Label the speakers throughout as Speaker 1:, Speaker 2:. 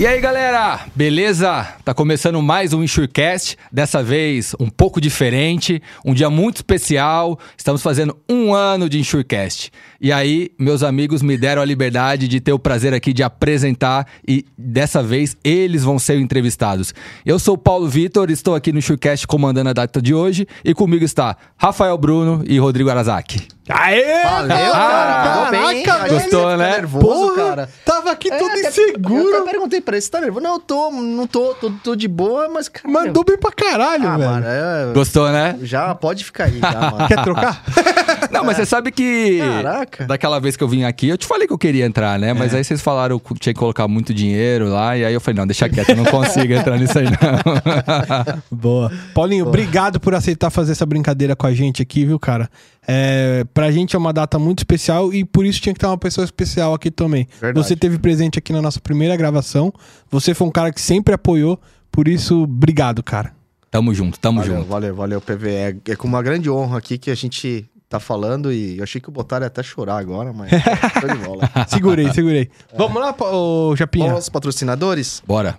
Speaker 1: E aí, galera? Beleza? Tá começando mais um Insurecast, dessa vez um pouco diferente, um dia muito especial. Estamos fazendo um ano de Insurecast. E aí, meus amigos me deram a liberdade de ter o prazer aqui de apresentar e dessa vez eles vão ser entrevistados. Eu sou o Paulo Vitor, estou aqui no Insurecast comandando a data de hoje e comigo está Rafael Bruno e Rodrigo Arazaki.
Speaker 2: Aê!
Speaker 3: Valeu,
Speaker 1: Ah,
Speaker 3: cara. Bem, hein?
Speaker 2: caraca,
Speaker 3: que
Speaker 1: gostou,
Speaker 3: você fica
Speaker 1: né?
Speaker 3: nervoso,
Speaker 2: Porra,
Speaker 3: cara.
Speaker 2: tava aqui todo
Speaker 3: até-
Speaker 2: inseguro.
Speaker 3: Eu até perguntei pra ele, você tá nervoso? Não, eu tô, não tô, tô, tô de boa, mas... Cara,
Speaker 2: Mandou bem pra caralho,
Speaker 3: Ah,
Speaker 2: velho.
Speaker 3: mano, é-
Speaker 1: Gostou, né?
Speaker 3: já pode ficar aí, já, mano.
Speaker 2: Quer trocar?
Speaker 1: Não, mas você sabe que.
Speaker 3: Caraca.
Speaker 1: Daquela vez que eu vim aqui, eu te falei que eu queria entrar, né? Mas aí vocês falaram que tinha que colocar muito dinheiro lá. E aí eu falei, não, deixa quieto, eu não consigo entrar nisso aí, não.
Speaker 2: Boa. Paulinho, obrigado por aceitar fazer essa brincadeira com a gente aqui, viu, cara? É, pra gente é uma data muito especial e por isso tinha que ter uma pessoa especial aqui também.
Speaker 3: Verdade.
Speaker 2: Você teve presente aqui na nossa primeira gravação. Você foi um cara que sempre apoiou. Por isso, obrigado, cara.
Speaker 1: tamo junto, tamo
Speaker 3: Valeu,
Speaker 1: junto.
Speaker 3: valeu, valeu, PV. É, é com uma grande honra aqui que a gente tá falando e eu achei que o Botar ia até chorar agora, mas tô de bola.
Speaker 2: Segurei, segurei. Vamos lá, ô Japinha.
Speaker 3: Vamos aos patrocinadores?
Speaker 1: Bora.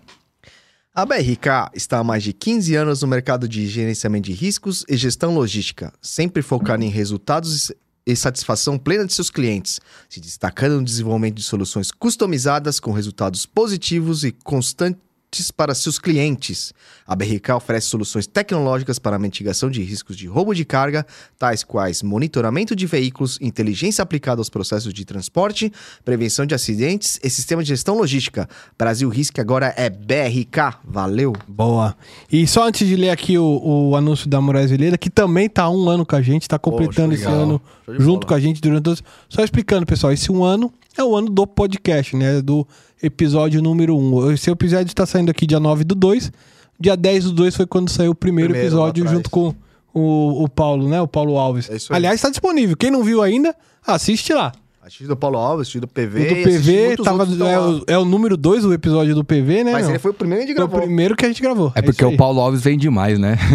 Speaker 3: A BRK está há mais de 15 anos no mercado de gerenciamento de riscos e gestão logística, sempre focada em resultados e satisfação plena de seus clientes, se destacando no desenvolvimento de soluções customizadas com resultados positivos e constantes para seus clientes. A BRK oferece soluções tecnológicas para a mitigação de riscos de roubo de carga, tais quais monitoramento de veículos, inteligência aplicada aos processos de transporte, prevenção de acidentes e sistema de gestão logística. Brasil Risk agora é BRK. Valeu!
Speaker 2: Boa. E só antes de ler aqui o, o anúncio da Moraes Veleda, que também tá há um ano com a gente, tá completando
Speaker 3: Poxa,
Speaker 2: esse ano junto
Speaker 3: bola.
Speaker 2: com a gente durante todos. Só explicando, pessoal, esse um ano é o ano do podcast, né? Do episódio número 1. Um. Esse episódio tá saindo aqui dia 9 do 2. Dia 10 do 2 foi quando saiu o primeiro,
Speaker 3: Primeiro,
Speaker 2: episódio junto com o, o Paulo, né? O Paulo Alves.
Speaker 3: É isso aí.
Speaker 2: Aliás, tá disponível. Quem não viu ainda, assiste lá.
Speaker 3: Assisti do Paulo Alves, assisti do PV.
Speaker 2: O do PV tava, é, o, é o número 2 o episódio do PV, né?
Speaker 3: Mas
Speaker 2: meu?
Speaker 3: ele foi o primeiro que a gente
Speaker 2: Foi o
Speaker 3: gravou.
Speaker 2: primeiro que a gente gravou.
Speaker 1: É porque
Speaker 2: isso
Speaker 1: o. Paulo Alves vem demais, né?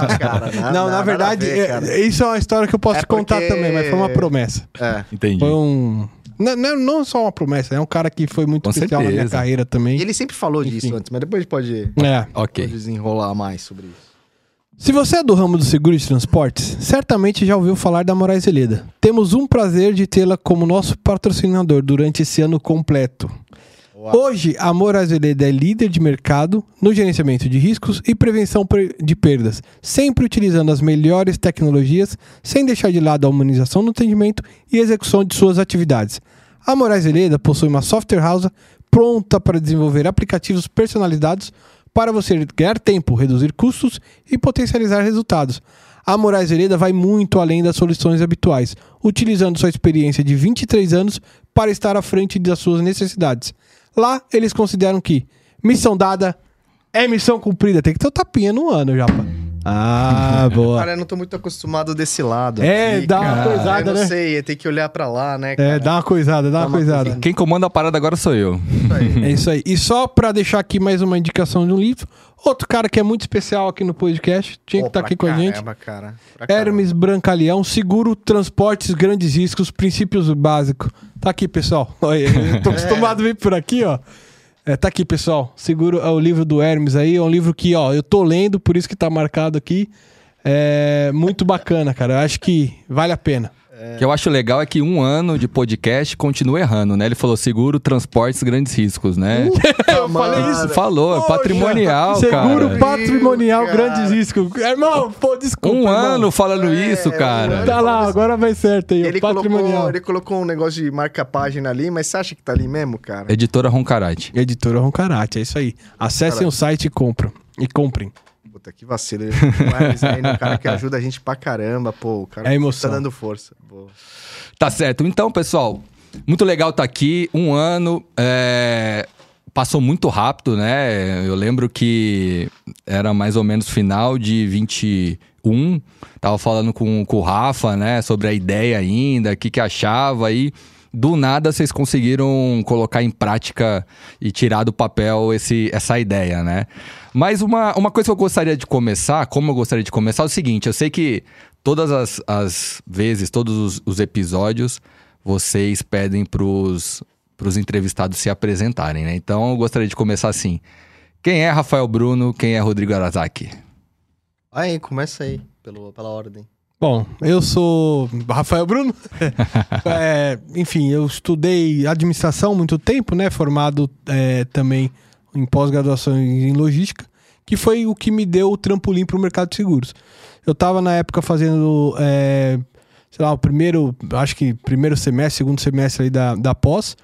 Speaker 3: Ah, cara, nada-
Speaker 2: Não, na verdade,
Speaker 3: ver,
Speaker 2: é- isso é uma história que eu posso
Speaker 3: É
Speaker 2: te contar
Speaker 3: porque-
Speaker 2: também, mas foi uma promessa.
Speaker 3: É.
Speaker 1: Entendi.
Speaker 2: Foi um. Não, não, não só uma promessa, é um cara que foi muito
Speaker 1: Com
Speaker 2: especial na minha
Speaker 1: certeza.
Speaker 2: carreira
Speaker 3: E
Speaker 2: também.
Speaker 3: ele sempre falou
Speaker 2: Enfim.
Speaker 3: disso antes, mas depois a gente pode,
Speaker 2: É.
Speaker 1: Ok.
Speaker 3: pode desenrolar mais sobre isso.
Speaker 2: Se você é do ramo do seguro de transportes, certamente já ouviu falar da Moraes Veleda. Temos um prazer de tê-la como nosso patrocinador durante esse ano completo. Hoje, a Moraes Veleda é líder de mercado no gerenciamento de riscos e prevenção de perdas, sempre utilizando as melhores tecnologias, sem deixar de lado a humanização no atendimento e execução de suas atividades. A Moraes Veleda possui uma software house pronta para desenvolver aplicativos personalizados para você ganhar tempo, reduzir custos e potencializar resultados. A Moraes Veleda vai muito além das soluções habituais, utilizando sua experiência de 23 anos para estar à frente das suas necessidades. Lá, eles consideram que missão dada é missão cumprida. Tem que ter o tapinha no ano, Japa. Ah, boa.
Speaker 3: Cara, eu não tô muito acostumado desse lado.
Speaker 2: É,
Speaker 3: aqui,
Speaker 2: dá uma
Speaker 3: cara.
Speaker 2: coisada,
Speaker 3: Eu não
Speaker 2: né?
Speaker 3: sei, tem que olhar pra lá, né, cara?
Speaker 2: É, dá uma coisada, dá,
Speaker 3: Dá
Speaker 2: uma
Speaker 3: uma
Speaker 2: coisada.
Speaker 3: coisada.
Speaker 1: Quem comanda a parada agora sou eu.
Speaker 3: Isso aí.
Speaker 2: É isso aí. E só pra deixar aqui mais uma indicação de um livro, outro cara que é muito especial aqui no podcast, tinha que
Speaker 3: Pô,
Speaker 2: estar aqui com
Speaker 3: pra
Speaker 2: a gente.
Speaker 3: caramba, cara. Caramba.
Speaker 2: Hermes Brancaleão, seguro, transportes, grandes riscos, princípios básicos. Tá aqui, pessoal. Olha, eu tô acostumado a vir por aqui, ó. É, tá aqui, pessoal. Seguro é o livro do Hermes aí. É um livro que, ó, eu tô lendo, por isso que tá marcado aqui. É muito bacana, cara. Eu acho que vale a pena.
Speaker 1: O que eu acho legal é que um ano de podcast continua errando, né? Ele falou seguro, transportes, grandes riscos, né?
Speaker 2: eu falei isso.
Speaker 1: Falou, é
Speaker 2: Poxa,
Speaker 1: patrimonial,
Speaker 2: Seguro
Speaker 1: cara.
Speaker 2: patrimonial,
Speaker 3: Cara.
Speaker 2: grandes riscos. Irmão, pô, desculpa.
Speaker 1: Um
Speaker 2: irmão.
Speaker 1: ano falando
Speaker 3: É,
Speaker 1: isso,
Speaker 3: um
Speaker 1: cara.
Speaker 2: Tá lá, agora vai certo aí.
Speaker 3: Ele
Speaker 2: patrimonial.
Speaker 3: colocou, ele colocou um negócio de marca-página ali, mas você acha que tá ali mesmo, cara?
Speaker 1: Editora Roncarate.
Speaker 2: Editora Roncarate, é isso aí. Acessem
Speaker 3: Caralho.
Speaker 2: o site e compram. E comprem.
Speaker 3: Puta, que vacilo. Hermes aí, né, o cara que ajuda a gente pra caramba, pô. O cara
Speaker 2: É emoção.
Speaker 3: tá dando força. Boa.
Speaker 1: Tá certo. Então, pessoal, muito legal estar aqui. Um ano. é, Passou muito rápido, né? Eu lembro que era mais ou menos final de 21. Tava falando com, com o Rafa, né? Sobre a ideia ainda, o que, que achava. E do nada vocês conseguiram colocar em prática e tirar do papel esse, essa ideia, né? Mas uma, uma coisa que eu gostaria de começar, como eu gostaria de começar, é o seguinte: eu sei que todas as, as vezes, todos os, os episódios, vocês pedem pros os entrevistados se apresentarem, né? Então eu gostaria de começar assim. Quem é Rafael Bruno? Quem é Rodrigo Arazaki?
Speaker 3: Aí, começa aí, pelo, pela ordem.
Speaker 2: Bom, eu sou Rafael Bruno. É, enfim, eu estudei administração há muito tempo, né? Formado é, também em pós-graduação em logística, que foi o que me deu o trampolim para o mercado de seguros. Eu estava na época fazendo, é, sei lá, o primeiro, acho que primeiro semestre, segundo semestre aí da, da pós.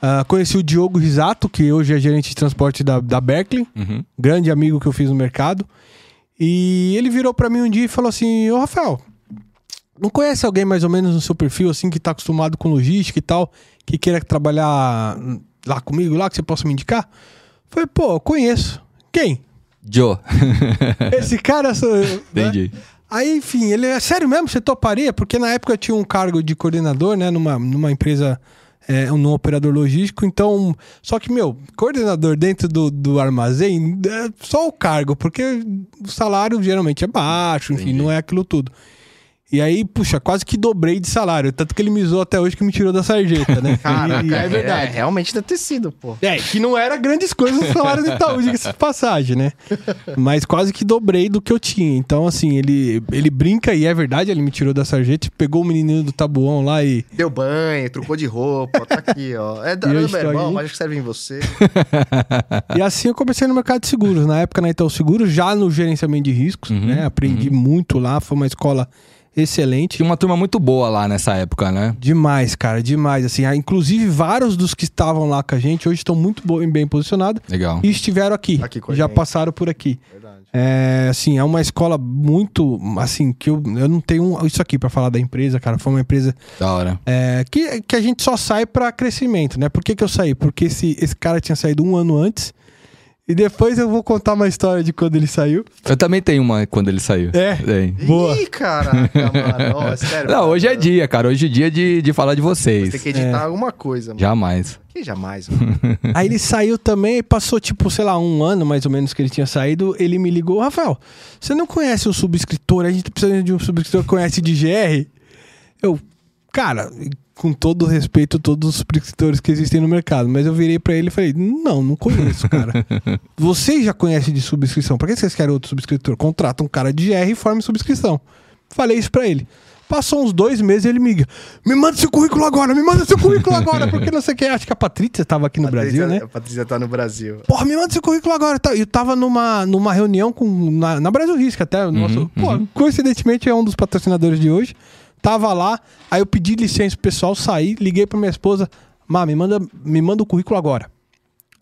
Speaker 2: Ah, conheci o Diogo Risato, que hoje é gerente de transporte da, da Berkeley,
Speaker 1: Uhum.
Speaker 2: grande amigo que eu fiz no mercado. E ele virou pra mim um dia e falou assim: Ô Rafael, não conhece alguém mais ou menos no seu perfil, assim, que tá acostumado com logística e tal, que queira trabalhar lá comigo, lá, que você possa me indicar? Falei, pô, eu conheço. Quem?
Speaker 1: Joe.
Speaker 2: Esse cara. sou eu, né?
Speaker 1: Entendi.
Speaker 2: Aí, enfim, ele é sério mesmo, você toparia? Porque na época eu tinha um cargo de coordenador, né, numa, numa empresa, é, num operador logístico, então. Só que, meu, coordenador dentro do, do armazém é só o cargo, porque o salário geralmente é baixo, enfim,
Speaker 1: Entendi.
Speaker 2: não é aquilo tudo. E aí, puxa, quase que dobrei de salário. Tanto que ele me zoou até hoje que me tirou da sarjeta, né?
Speaker 3: Caraca,
Speaker 2: e, e é verdade.
Speaker 3: realmente deve ter sido, pô.
Speaker 2: É, que não era grandes coisas o salário do Itaú, diga-se de passagem, né? Mas quase que dobrei do que eu tinha. Então, assim, ele, ele brinca e é verdade, ele me tirou da sarjeta, pegou o menininho do tabuão lá e.
Speaker 3: Deu banho, trocou de roupa, tá aqui, ó. É da meu irmão, mas acho que serve em você.
Speaker 2: E assim eu comecei no mercado de seguros. Na época na Itaú Seguros, já no gerenciamento de riscos,
Speaker 1: Uhum,
Speaker 2: né? Aprendi muito lá, foi uma escola excelente.
Speaker 1: Tinha uma turma muito boa lá nessa época, né?
Speaker 2: Demais, cara, demais. Assim, ah, inclusive vários dos que estavam lá com a gente hoje estão muito bem posicionados
Speaker 1: Legal.
Speaker 2: e estiveram aqui.
Speaker 3: Aqui
Speaker 2: já
Speaker 3: gente.
Speaker 2: passaram por aqui.
Speaker 3: Verdade.
Speaker 2: É, assim, é uma escola muito, assim, que eu, eu não tenho isso aqui pra falar da empresa, cara. Foi uma empresa
Speaker 1: Da hora.
Speaker 2: é, que, que a gente só sai pra crescimento, né? Por que, que eu saí? Porque esse, esse cara tinha saído um ano antes. E depois eu vou contar uma história de quando ele saiu.
Speaker 1: Eu também tenho uma quando ele saiu.
Speaker 2: É?
Speaker 1: Tem.
Speaker 2: Boa.
Speaker 3: Ih, caraca, mano. Ó, é sério.
Speaker 1: Não, hoje é dia, cara. Hoje é dia de, de falar de vocês.
Speaker 3: Tem que editar alguma coisa, mano.
Speaker 1: Jamais.
Speaker 3: Que jamais, mano.
Speaker 2: Aí ele saiu também e passou, tipo, sei lá, um ano mais ou menos que ele tinha saído. Ele me ligou: Rafael, você não conhece o subscritor? A gente tá precisando de um subscritor que conhece de GR. Eu, cara, com todo o respeito todos os subscritores que existem no mercado, mas eu virei pra ele e falei: Não, não conheço, cara. Vocês já conhecem de subscrição? Pra que vocês querem outro subscritor? Contrata um cara de GR e forme subscrição. Falei isso pra ele. Passou uns dois meses ele me liga: Me manda seu currículo agora, me manda seu currículo agora, porque não sei o que. Acho que a Patrícia estava aqui no
Speaker 3: Patrícia-
Speaker 2: Brasil, né?
Speaker 3: A Patrícia tá no Brasil.
Speaker 2: Porra, me manda seu currículo agora. Eu tava numa, numa reunião com, na, na Brasil Risco até. o nosso, pô, coincidentemente é um dos patrocinadores de hoje. Tava lá, aí eu pedi licença pro pessoal sair, liguei pra minha esposa. Má, me manda, me manda o currículo agora.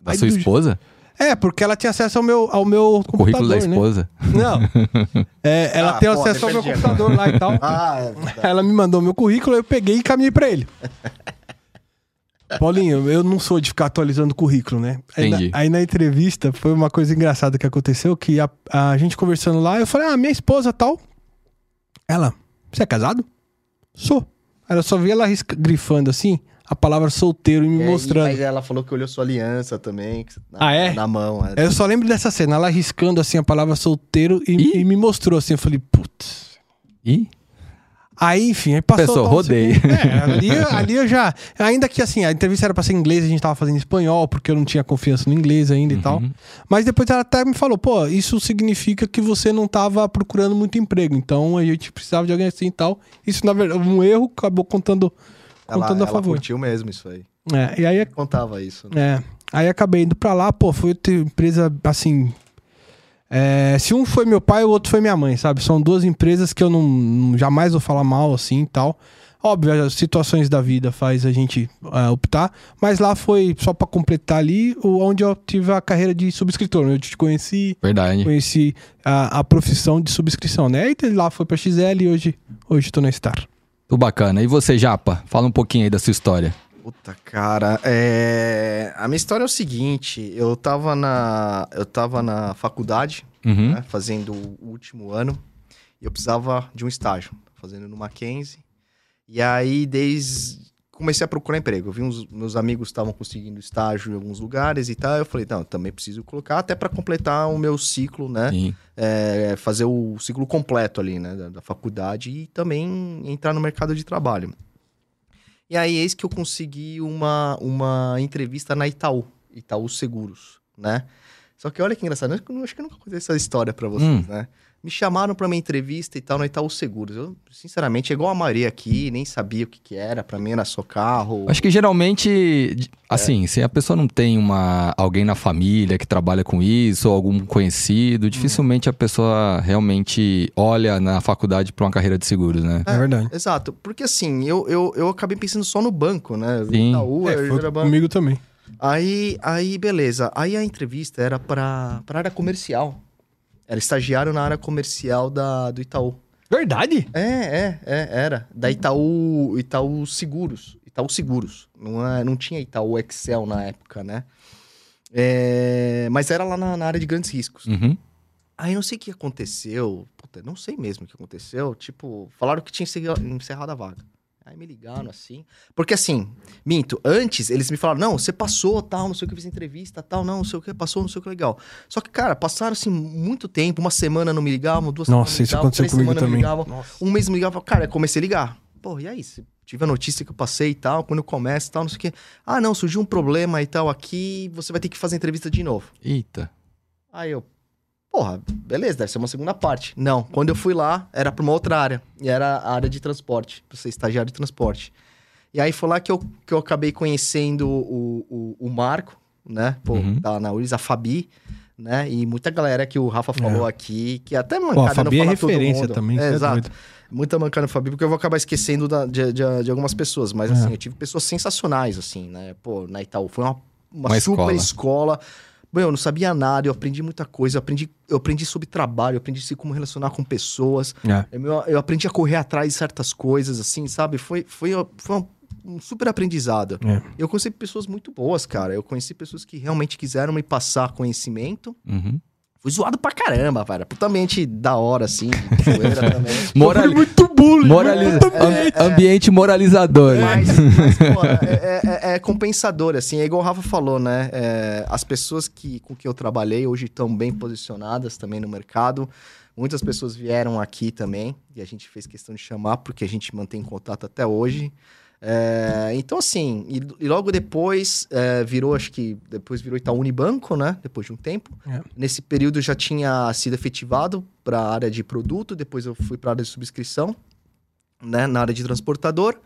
Speaker 1: Da
Speaker 2: Aí
Speaker 1: sua
Speaker 2: do-
Speaker 1: esposa?
Speaker 2: É, porque ela tinha acesso ao meu, ao meu
Speaker 1: O currículo
Speaker 2: computador,
Speaker 1: da
Speaker 2: né?
Speaker 1: esposa.
Speaker 2: Não. É, ela
Speaker 3: Ah,
Speaker 2: tem
Speaker 3: pô,
Speaker 2: acesso ao meu computador lá e tal.
Speaker 3: Ah, é verdade.
Speaker 2: Ela me mandou meu currículo, eu peguei e caminhei pra ele. Paulinho, eu não sou de ficar atualizando currículo, né? Aí na,
Speaker 1: Entendi.
Speaker 2: aí na entrevista foi uma coisa engraçada que aconteceu, que a, a gente conversando lá, eu falei, ah, minha esposa tal. Ela, você é casado? Sou. Ela só via ela risca- grifando assim, a palavra solteiro e me
Speaker 3: É,
Speaker 2: mostrando.
Speaker 3: Mas ela falou que olhou sua aliança também. que- na-
Speaker 2: Ah, é?
Speaker 3: Na mão. é.
Speaker 2: Eu só lembro dessa cena, ela riscando assim a palavra solteiro e, e me mostrou assim, eu falei, putz.
Speaker 1: Ih,
Speaker 2: Aí, enfim, aí passou.
Speaker 1: Pessoal, rodei.
Speaker 2: segundo. É, ali, ali eu já. Ainda que assim, a entrevista era pra ser em inglês, a gente tava fazendo em espanhol, porque eu não tinha confiança no inglês ainda e tal. Mas depois ela até me falou, pô, isso significa que você não tava procurando muito emprego. Então a gente precisava de alguém assim e tal. Isso, na verdade, um erro acabou contando,
Speaker 3: Ela,
Speaker 2: contando a
Speaker 3: ela
Speaker 2: favor.
Speaker 3: curtiu mesmo isso aí.
Speaker 2: É, e aí
Speaker 3: Contava isso. né?
Speaker 2: é. Aí acabei indo pra lá, pô, foi outra empresa assim. É, se um foi meu pai, o outro foi minha mãe, sabe? São duas empresas que eu não, jamais vou falar mal assim e tal. Óbvio, as situações da vida faz a gente é, optar, mas lá foi só pra completar ali onde eu tive a carreira de subscritor. Eu te conheci,
Speaker 1: verdade.
Speaker 2: conheci a, a profissão de subscrição, né? Aí lá foi pra XL e hoje, hoje tô na Star.
Speaker 1: Tudo bacana. E você, Japa? Fala um pouquinho aí da sua história.
Speaker 3: Puta, cara, é... a minha história é o seguinte, eu tava na, eu tava na faculdade,
Speaker 1: Uhum.
Speaker 3: né, fazendo o último ano, e eu precisava de um estágio, fazendo no Mackenzie, e aí desde, comecei a procurar emprego, eu vi uns, meus amigos estavam conseguindo estágio em alguns lugares e tal, eu falei, não, eu também preciso colocar, até para completar o meu ciclo, né, é, fazer o ciclo completo ali, né, da, da faculdade e também entrar no mercado de trabalho. E aí, eis que eu consegui uma, uma entrevista na Itaú, Itaú Seguros, né? Só que olha que engraçado, eu acho que eu nunca contei essa história pra vocês,
Speaker 1: Hum.
Speaker 3: né? Me chamaram pra uma entrevista e tal no Itaú Seguros. Eu, sinceramente, é igual a Maria aqui, nem sabia o que que era, pra mim era só carro.
Speaker 1: Acho que geralmente, assim, se a pessoa não tem uma, alguém na família que trabalha com isso, ou algum conhecido, dificilmente a pessoa realmente olha na faculdade pra uma carreira de seguros, né?
Speaker 2: É verdade.
Speaker 3: Exato, porque assim, eu, eu, eu acabei pensando só no banco, né?
Speaker 1: Sim.
Speaker 3: Itaú,
Speaker 2: É,
Speaker 3: era banco.
Speaker 2: comigo também.
Speaker 3: Aí, aí, beleza. Aí a entrevista era pra área comercial. Era estagiário na área comercial da, do Itaú.
Speaker 2: Verdade?
Speaker 3: É, é, é, era. Da Itaú, Itaú Seguros. Itaú Seguros. Não, é, não tinha Itaú Excel na época, né? É, mas era lá na, na área de grandes riscos.
Speaker 1: Uhum.
Speaker 3: Aí não sei o que aconteceu. Puta, não sei mesmo o que aconteceu. Tipo, falaram que tinha encerra- encerrado a vaga. Aí me ligaram assim. Porque assim, minto, antes eles me falaram: não, você passou, tal, não sei o que, eu fiz entrevista, tal, não, não sei o que, passou, não sei o que legal. Só que, cara, passaram assim muito tempo, uma semana não me ligavam, duas
Speaker 2: Nossa,
Speaker 3: semanas não me
Speaker 2: isso
Speaker 3: ligavam,
Speaker 2: aconteceu
Speaker 3: três
Speaker 2: comigo
Speaker 3: semanas não me
Speaker 2: também.
Speaker 3: ligavam. Um mês me ligava, cara, eu comecei a ligar. Pô, e aí? Tive a notícia que eu passei e tal, quando eu começo e tal, não sei o quê. Ah, não, surgiu um problema e tal aqui, você vai ter que fazer entrevista de novo.
Speaker 1: Eita.
Speaker 3: Aí eu, porra, beleza, deve ser uma segunda parte. Não, quando eu fui lá, era pra uma outra área. E era a área de transporte, pra ser estagiário de transporte. E aí foi lá que eu, que eu acabei conhecendo o, o, o Marco, né? Pô,
Speaker 1: Uhum.
Speaker 3: tá na URIS, a Fabi, né? E muita galera que o Rafa falou aqui, que até mancada
Speaker 2: Pô, a
Speaker 3: não
Speaker 2: Fabi é
Speaker 3: fala todo
Speaker 2: referência também.
Speaker 3: É,
Speaker 2: é
Speaker 3: exato.
Speaker 2: doido.
Speaker 3: Muita mancada no Fabi, porque eu vou acabar esquecendo da- de, de, de algumas pessoas. Mas,
Speaker 2: É.
Speaker 3: assim, eu tive pessoas sensacionais, assim, né? Pô, na Itaú. Foi uma, uma,
Speaker 1: Uma
Speaker 3: super
Speaker 1: escola.
Speaker 3: escola. Bom, eu não sabia nada, eu aprendi muita coisa. Eu aprendi, eu aprendi sobre trabalho, eu aprendi como relacionar com pessoas.
Speaker 2: É.
Speaker 3: Eu, eu aprendi a correr atrás de certas coisas, assim, sabe? Foi, foi, foi um, um super aprendizado.
Speaker 2: É.
Speaker 3: Eu conheci pessoas muito boas, cara. Eu conheci pessoas que realmente quiseram me passar conhecimento.
Speaker 1: Uhum.
Speaker 3: Fui zoado pra caramba, cara. Putamente da hora, assim.
Speaker 1: Morali-
Speaker 2: muito bullying.
Speaker 1: moraliza-
Speaker 2: muito bullying.
Speaker 1: am- ambiente moralizador. né?
Speaker 3: Mas, mas, pô, é, é- é compensador, assim. É igual o Rafa falou, né? É, as pessoas que, com que eu trabalhei hoje estão bem posicionadas também no mercado. Muitas pessoas vieram aqui também e a gente fez questão de chamar porque a gente mantém contato até hoje. É, então, assim, e, e logo depois é, virou, acho que depois virou Itaú Unibanco, né? Depois de um tempo.
Speaker 2: É.
Speaker 3: Nesse período já tinha sido efetivado para a área de produto, depois eu fui para a área de subscrição, né? Na área de transportador.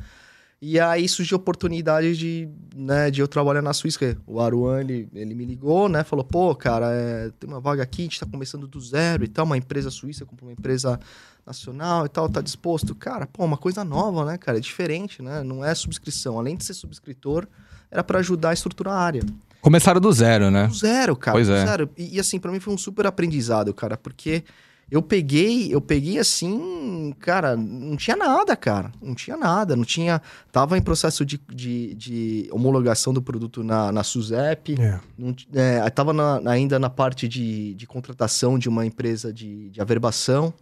Speaker 3: E aí surgiu a oportunidade de, né, de eu trabalhar na Suíça. O Aruan, ele, ele me ligou, né? Falou, pô, cara, é, tem uma vaga aqui, a gente tá começando do zero e tal, uma empresa suíça comprou uma empresa nacional e tal, tá disposto. Cara, pô, uma coisa nova, né, cara? É diferente, né? Não é subscrição. Além de ser subscritor, era para ajudar a estruturar a área.
Speaker 1: Começaram do zero, né?
Speaker 3: Do zero, cara.
Speaker 1: Pois é.
Speaker 3: zero. E, e, assim, pra mim foi um super aprendizado, cara, porque eu peguei, eu peguei assim, cara, não tinha nada, cara. Não tinha nada. Não tinha. Tava em processo de, de, de homologação do produto na, na SUSEP.
Speaker 2: É.
Speaker 3: Não, é, tava na- ainda na parte de, de contratação de uma empresa de, de averbação,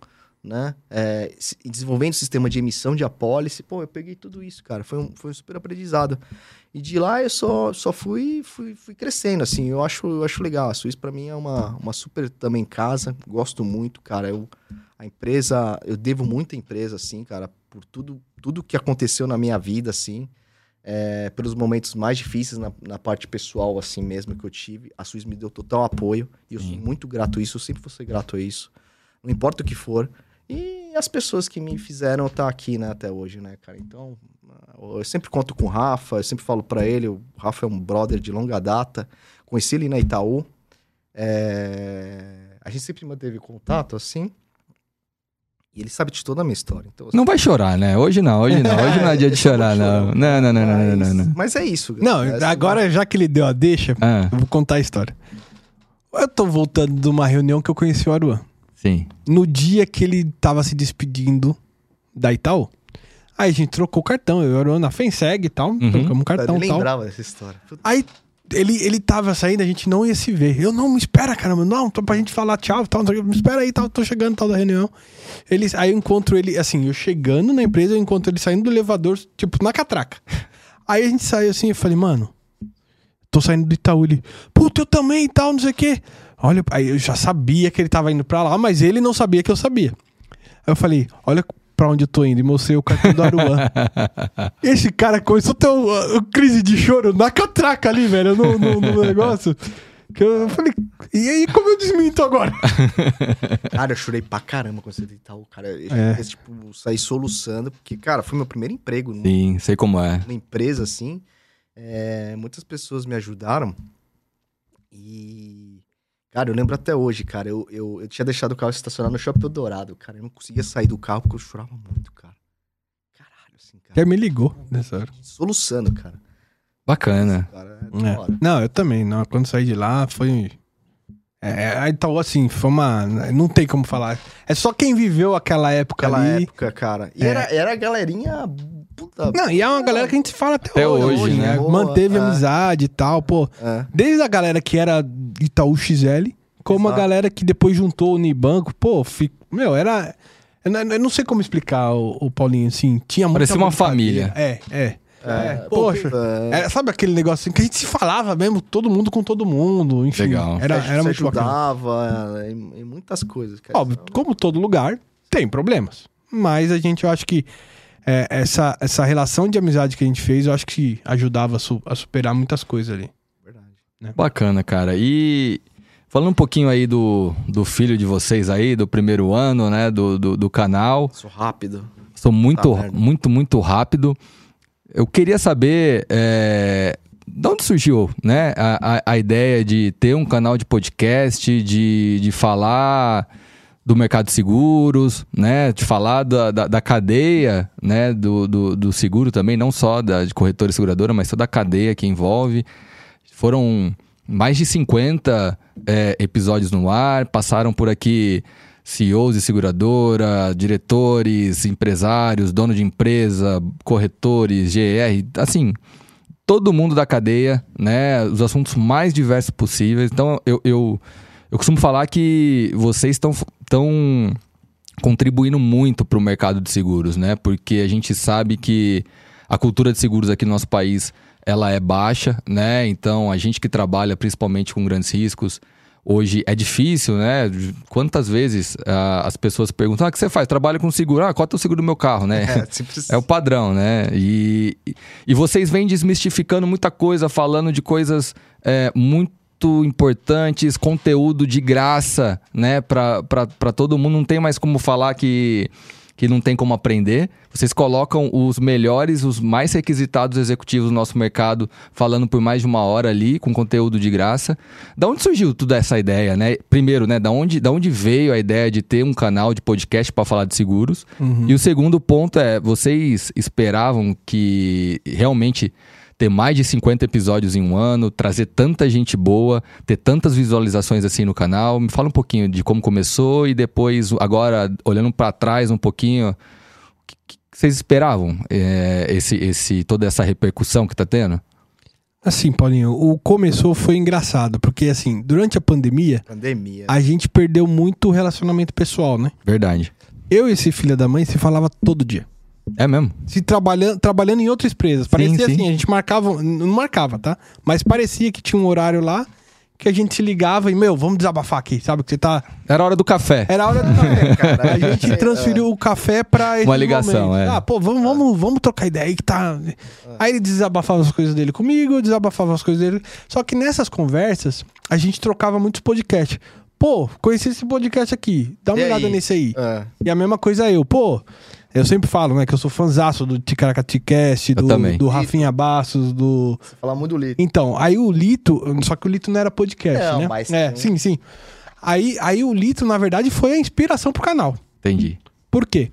Speaker 3: né? É, se- desenvolvendo sistema de emissão de apólice. Pô, eu peguei tudo isso, cara. Foi um, foi um super aprendizado. E de lá eu só, só fui, fui, fui crescendo, assim. Eu acho, eu acho legal. A Suíça, pra mim, é uma, uma super também casa. Gosto muito, cara. Eu, a empresa, eu devo muito à empresa, assim, cara, por tudo, tudo que aconteceu na minha vida, assim. É, pelos momentos mais difíceis na, na parte pessoal, assim mesmo, que eu tive. A Suíça me deu total apoio. E eu sou
Speaker 1: Sim.
Speaker 3: muito grato a isso. Eu sempre vou ser grato a isso. Não importa o que for. E as pessoas que me fizeram estar aqui, né, até hoje, né, cara? Então, eu sempre conto com o Rafa, eu sempre falo pra ele, o Rafa é um brother de longa data. Conheci ele na Itaú. É, A gente sempre manteve contato, assim. E ele sabe de toda a minha história. Então,
Speaker 1: Não vai chorar, né? Hoje não, hoje não. Hoje não é dia de chorar, não. Não, não, não, não, não,
Speaker 3: mas,
Speaker 1: não, não.
Speaker 3: mas é isso.
Speaker 2: Não,
Speaker 3: Essa-
Speaker 2: agora já que ele deu a deixa,
Speaker 1: Ah,
Speaker 2: eu vou contar a história. Eu tô voltando de uma reunião que eu conheci o Aruan.
Speaker 1: sim.
Speaker 2: No dia que ele tava se despedindo da Itaú, aí a gente trocou o cartão. Eu e o Aruan na Fenseg e tal, trocamos um
Speaker 3: Eu
Speaker 2: cartão e
Speaker 3: nem
Speaker 2: tal.
Speaker 3: lembrava dessa história. Puta,
Speaker 2: Aí ele, ele tava saindo, a gente não ia se ver. Eu, não, me espera, caramba. Não, tô pra gente falar tchau, tal, não me espera aí, tal, tô chegando, tal, da reunião. Ele, aí eu encontro ele, assim, eu chegando na empresa, eu encontro ele saindo do elevador, tipo, na catraca. Aí a gente saiu assim, eu falei, mano, tô saindo do Itaú. Ele, puta, eu também e tal, não sei o quê. Olha, aí eu já sabia que ele tava indo pra lá, mas ele não sabia que eu sabia. Aí eu falei, olha pra onde eu tô indo. E mostrei o cartão do Aruan. Esse cara começou a ter um, um crise de choro na catraca ali, velho, no, no, no negócio. Que eu falei, e aí como eu desminto agora?
Speaker 3: Cara, eu chorei pra caramba quando você deitar o cara. Eu
Speaker 2: É.
Speaker 3: fiquei, tipo, saí soluçando, porque, cara, foi meu primeiro emprego numa,
Speaker 1: Sim, sei como é.
Speaker 3: numa empresa assim. É, muitas pessoas me ajudaram. E. Cara, eu lembro até hoje, cara. Eu, eu, eu tinha deixado o carro estacionado no Shopping Eldorado, cara. Eu não conseguia sair do carro porque eu chorava muito, cara. Caralho, assim, cara.
Speaker 2: Quer me ligou nessa hora.
Speaker 3: Soluçando, cara.
Speaker 1: Bacana.
Speaker 3: Cara, é
Speaker 2: É. Não, eu também. Não, quando saí de lá, foi. É, aí então, assim, foi uma. Não tem como falar. É só quem viveu aquela época
Speaker 3: Aquela
Speaker 2: ali.
Speaker 3: época, cara. E
Speaker 2: É.
Speaker 3: era, era a galerinha. Puta,
Speaker 2: Não, e é uma galera que a gente fala até,
Speaker 1: Até hoje, né?
Speaker 3: Boa,
Speaker 2: Manteve
Speaker 3: é.
Speaker 2: amizade e tal, pô.
Speaker 3: é.
Speaker 2: Desde a galera que era Itaú XL, como
Speaker 3: Exato.
Speaker 2: a galera que depois juntou o Unibanco, pô, fi- meu, era. Eu não, sei como explicar o, o Paulinho, assim, tinha muita
Speaker 1: Parecia uma família.
Speaker 2: É, é. É,
Speaker 3: pô,
Speaker 2: poxa.
Speaker 3: é.
Speaker 2: Era, sabe aquele negócio assim, que a gente se falava mesmo, todo mundo com todo mundo, enfim.
Speaker 1: Legal.
Speaker 2: Era,
Speaker 3: se
Speaker 2: era muito bacana.
Speaker 3: ajudava em, em muitas coisas. Cara.
Speaker 2: Óbvio, como todo lugar, tem problemas. Mas a gente, eu acho que é, essa, essa relação de amizade que a gente fez, eu acho que ajudava a, su- a superar muitas coisas ali.
Speaker 3: Verdade.
Speaker 1: Bacana, cara. E falando um pouquinho aí do, do filho de vocês aí, do primeiro ano, né, do, do, do canal.
Speaker 3: Sou rápido.
Speaker 1: Sou muito,
Speaker 3: Tá
Speaker 1: muito, muito rápido. Eu queria saber é, de onde surgiu né, a, a, a ideia de ter um canal de podcast, de, de falar do mercado de seguros, né, de falar da, da, da cadeia né, do, do, do seguro também, não só da de corretora e seguradora, mas toda a cadeia que envolve. Foram mais de 50 é, episódios no ar, passaram por aqui CEOs de seguradora, diretores, empresários, dono de empresa, corretores, GR, assim, todo mundo da cadeia, né? Os assuntos mais diversos possíveis. Então, eu, eu, eu costumo falar que vocês estão estão contribuindo muito para o mercado de seguros, né? Porque a gente sabe que a cultura de seguros aqui no nosso país ela é baixa, né? Então a gente que trabalha principalmente com grandes riscos hoje é difícil, né? Quantas vezes ah, as pessoas perguntam: ah, o que você faz? Trabalho com seguro? Ah, qual é o seguro do meu carro, né?
Speaker 3: É,
Speaker 1: É o padrão, né? E, e vocês vêm desmistificando muita coisa, falando de coisas é, muito importantes, conteúdo de graça, né? Pra todo mundo. Não tem mais como falar que, que não tem como aprender. Vocês colocam os melhores, os mais requisitados executivos do nosso mercado falando por mais de uma hora ali, com conteúdo de graça. Da onde surgiu toda essa ideia, né? Primeiro, né? Da onde, da onde veio a ideia de ter um canal de podcast para falar de seguros? E o segundo ponto é, vocês esperavam que realmente ter mais de 50 episódios em um ano, trazer tanta gente boa, ter tantas visualizações assim no canal? Me fala um pouquinho de como começou e depois, agora, olhando para trás um pouquinho, o que, que vocês esperavam é, esse, esse, toda essa repercussão que tá tendo?
Speaker 2: Assim, Paulinho, o começou foi engraçado, porque assim, durante a pandemia,
Speaker 3: Pandemia.
Speaker 2: a gente perdeu muito o relacionamento pessoal, né?
Speaker 1: Verdade.
Speaker 2: Eu e esse filho da mãe se falava todo dia.
Speaker 1: É mesmo?
Speaker 2: Se trabalhando, trabalhando em outras empresas. Parecia
Speaker 1: sim.
Speaker 2: assim, a gente marcava, não marcava, tá? Mas parecia que tinha um horário lá que a gente se ligava e, meu, vamos desabafar aqui, sabe? Que você tá.
Speaker 1: Era hora do café.
Speaker 2: Era a hora do café.
Speaker 3: Cara,
Speaker 2: A gente transferiu o café pra esse
Speaker 1: Uma ligação,
Speaker 2: momento.
Speaker 1: é.
Speaker 2: Ah, pô, vamos, vamos, vamos trocar ideia aí que tá. Aí ele desabafava as coisas dele comigo, eu desabafava as coisas dele. Só que nessas conversas, a gente trocava muitos podcasts. Pô, conheci esse podcast aqui. Dá uma
Speaker 3: E
Speaker 2: olhada
Speaker 3: aí?
Speaker 2: nesse aí.
Speaker 3: É.
Speaker 2: E a mesma coisa eu. Pô, eu sempre falo, né, que eu sou fanzaço do Ticaracaticast, do, do Rafinha Bastos, do.
Speaker 3: Você fala muito do Lito.
Speaker 2: Então, aí o Lito, só que o Lito não era podcast,
Speaker 3: Não,
Speaker 2: né?
Speaker 3: mas
Speaker 2: é, sim, sim. Aí, aí o Lito, na verdade, foi a inspiração pro canal.
Speaker 1: Entendi.
Speaker 2: Por quê?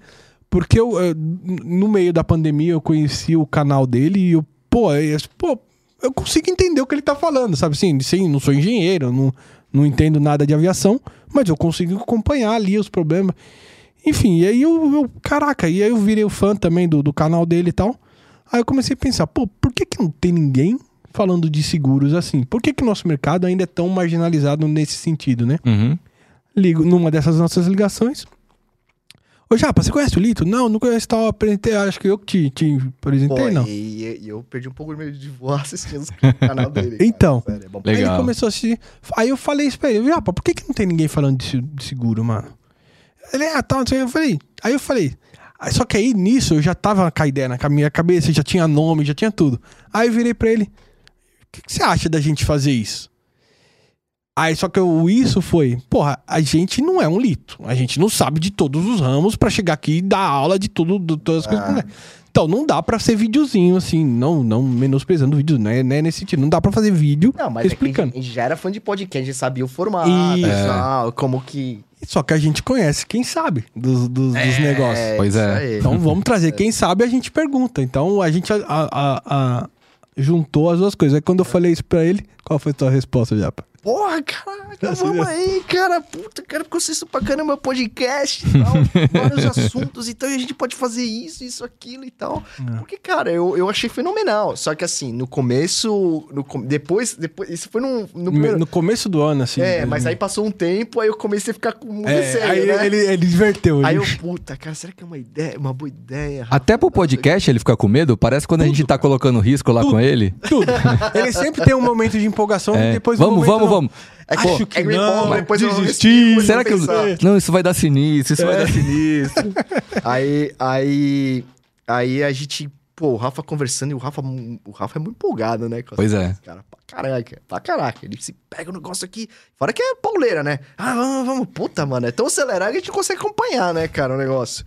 Speaker 2: Porque eu, eh, no meio da pandemia eu conheci o canal dele e eu, pô, eu, pô, eu consigo entender o que ele tá falando, sabe assim? Sim, não sou engenheiro, não, não entendo nada de aviação, mas eu consigo acompanhar ali os problemas. Enfim, e aí eu, eu- caraca, e aí eu virei o fã também do, do canal dele e tal. Aí eu comecei a pensar, pô, por que que não tem ninguém falando de seguros assim? Por que que o nosso mercado ainda é tão marginalizado nesse sentido, né?
Speaker 1: Uhum.
Speaker 2: ligo numa dessas nossas ligações. Ô, Japa, você conhece o Lito? Não, não conheço tal. Apresentei, acho que eu que te, te apresentei,
Speaker 3: Pô,
Speaker 2: não.
Speaker 3: e, e eu perdi um pouco de medo de voar assistindo o canal dele. cara.
Speaker 2: Então.
Speaker 3: Sério, é bom.
Speaker 1: Legal.
Speaker 2: Aí ele começou a assistir. Aí eu falei isso pra ele, Japa, por que, que não tem ninguém falando de, se- de seguro, mano? Ele, ah, tá, não sei. Eu falei. Aí eu falei, Aí, Só que aí nisso eu já tava com a ideia na minha cabeça, já tinha nome, já tinha tudo. Aí eu virei pra ele: O que, que você acha da gente fazer isso? Aí só que o isso foi, porra, a gente não é um lito. A gente não sabe de todos os ramos pra chegar aqui e dar aula de tudo, de todas as
Speaker 3: Ah.
Speaker 2: coisas. Então não dá pra ser videozinho assim, não, não menosprezando o vídeo, né, né, nesse sentido. Não dá pra fazer vídeo
Speaker 3: Não, mas é que a
Speaker 2: explicando.
Speaker 3: gente já era fã de podcast, a gente sabia o formato,
Speaker 2: Isso.
Speaker 3: tal, como que...
Speaker 2: Só que a gente conhece quem sabe dos, dos, dos negócios.
Speaker 1: Pois é.
Speaker 3: aí.
Speaker 2: Então vamos trazer quem sabe a gente pergunta. Então a gente a- a- a- juntou as duas coisas. Aí quando eu falei isso pra ele, qual foi a tua resposta, Japa?
Speaker 3: Porra, caraca, vamos
Speaker 2: né?
Speaker 3: aí, cara. Puta, quero que vocês pra caramba podcast e tal. vários assuntos e tal. E a gente pode fazer isso, isso, aquilo e tal.
Speaker 2: É.
Speaker 3: Porque, cara, eu, eu achei fenomenal. Só que assim, no começo. No, depois, depois. Isso foi num- no,
Speaker 2: No,
Speaker 3: primeiro.
Speaker 2: começo do ano, assim.
Speaker 3: é,
Speaker 2: ele-
Speaker 3: mas aí passou um tempo, aí eu comecei a ficar com muito
Speaker 2: É,
Speaker 3: receio,
Speaker 2: aí
Speaker 3: né?
Speaker 2: ele, ele inverteu.
Speaker 3: Aí
Speaker 2: ele-
Speaker 3: eu, puta, cara, será que é uma ideia, uma boa ideia?
Speaker 1: Até pro podcast ele fica com medo? Parece quando a gente tá colocando risco lá com ele.
Speaker 2: Tudo. Ele sempre tem um momento de empolgação
Speaker 1: É.
Speaker 2: e depois um
Speaker 1: Vamos,
Speaker 2: momento
Speaker 1: vamos,
Speaker 2: não.
Speaker 1: Vamos.
Speaker 3: É que,
Speaker 2: Acho que
Speaker 3: é que
Speaker 2: não,
Speaker 3: depois eu
Speaker 2: desisti.
Speaker 3: começo
Speaker 1: Será que. eu-. Não, isso vai dar sinistro, isso vai dar sinistro.
Speaker 3: Aí, aí, aí a gente, pô, o Rafa conversando e o Rafa, o Rafa é muito empolgado, né?
Speaker 1: Pois é.
Speaker 3: Cara, pra caraca, pra caraca. Ele se pega o negócio aqui, fora que é pauleira, né? Ah, vamos, vamos, puta, mano, é tão acelerado que a gente consegue acompanhar, né, cara, o negócio.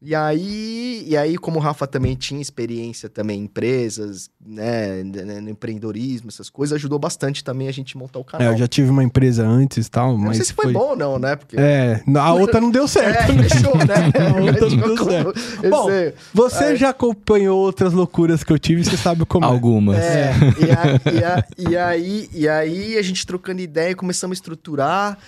Speaker 3: E aí, e aí, como o Rafa também tinha experiência também em empresas, né, né, no empreendedorismo, essas coisas, ajudou bastante também a gente montar o
Speaker 2: É,
Speaker 3: canal.
Speaker 2: eu já tive uma empresa antes e tal, mas.
Speaker 3: não sei se foi, bom ou não, né? Porque...
Speaker 2: É, a outra não deu certo.
Speaker 3: É,
Speaker 2: né?
Speaker 3: fechou, né?
Speaker 2: A outra não deu certo. Bom. Você
Speaker 3: Aí-
Speaker 2: já acompanhou outras loucuras que eu tive, você sabe como é.
Speaker 1: Algumas.
Speaker 3: É, e, a- e a- e aí, e aí a gente trocando ideia, começamos a estruturar.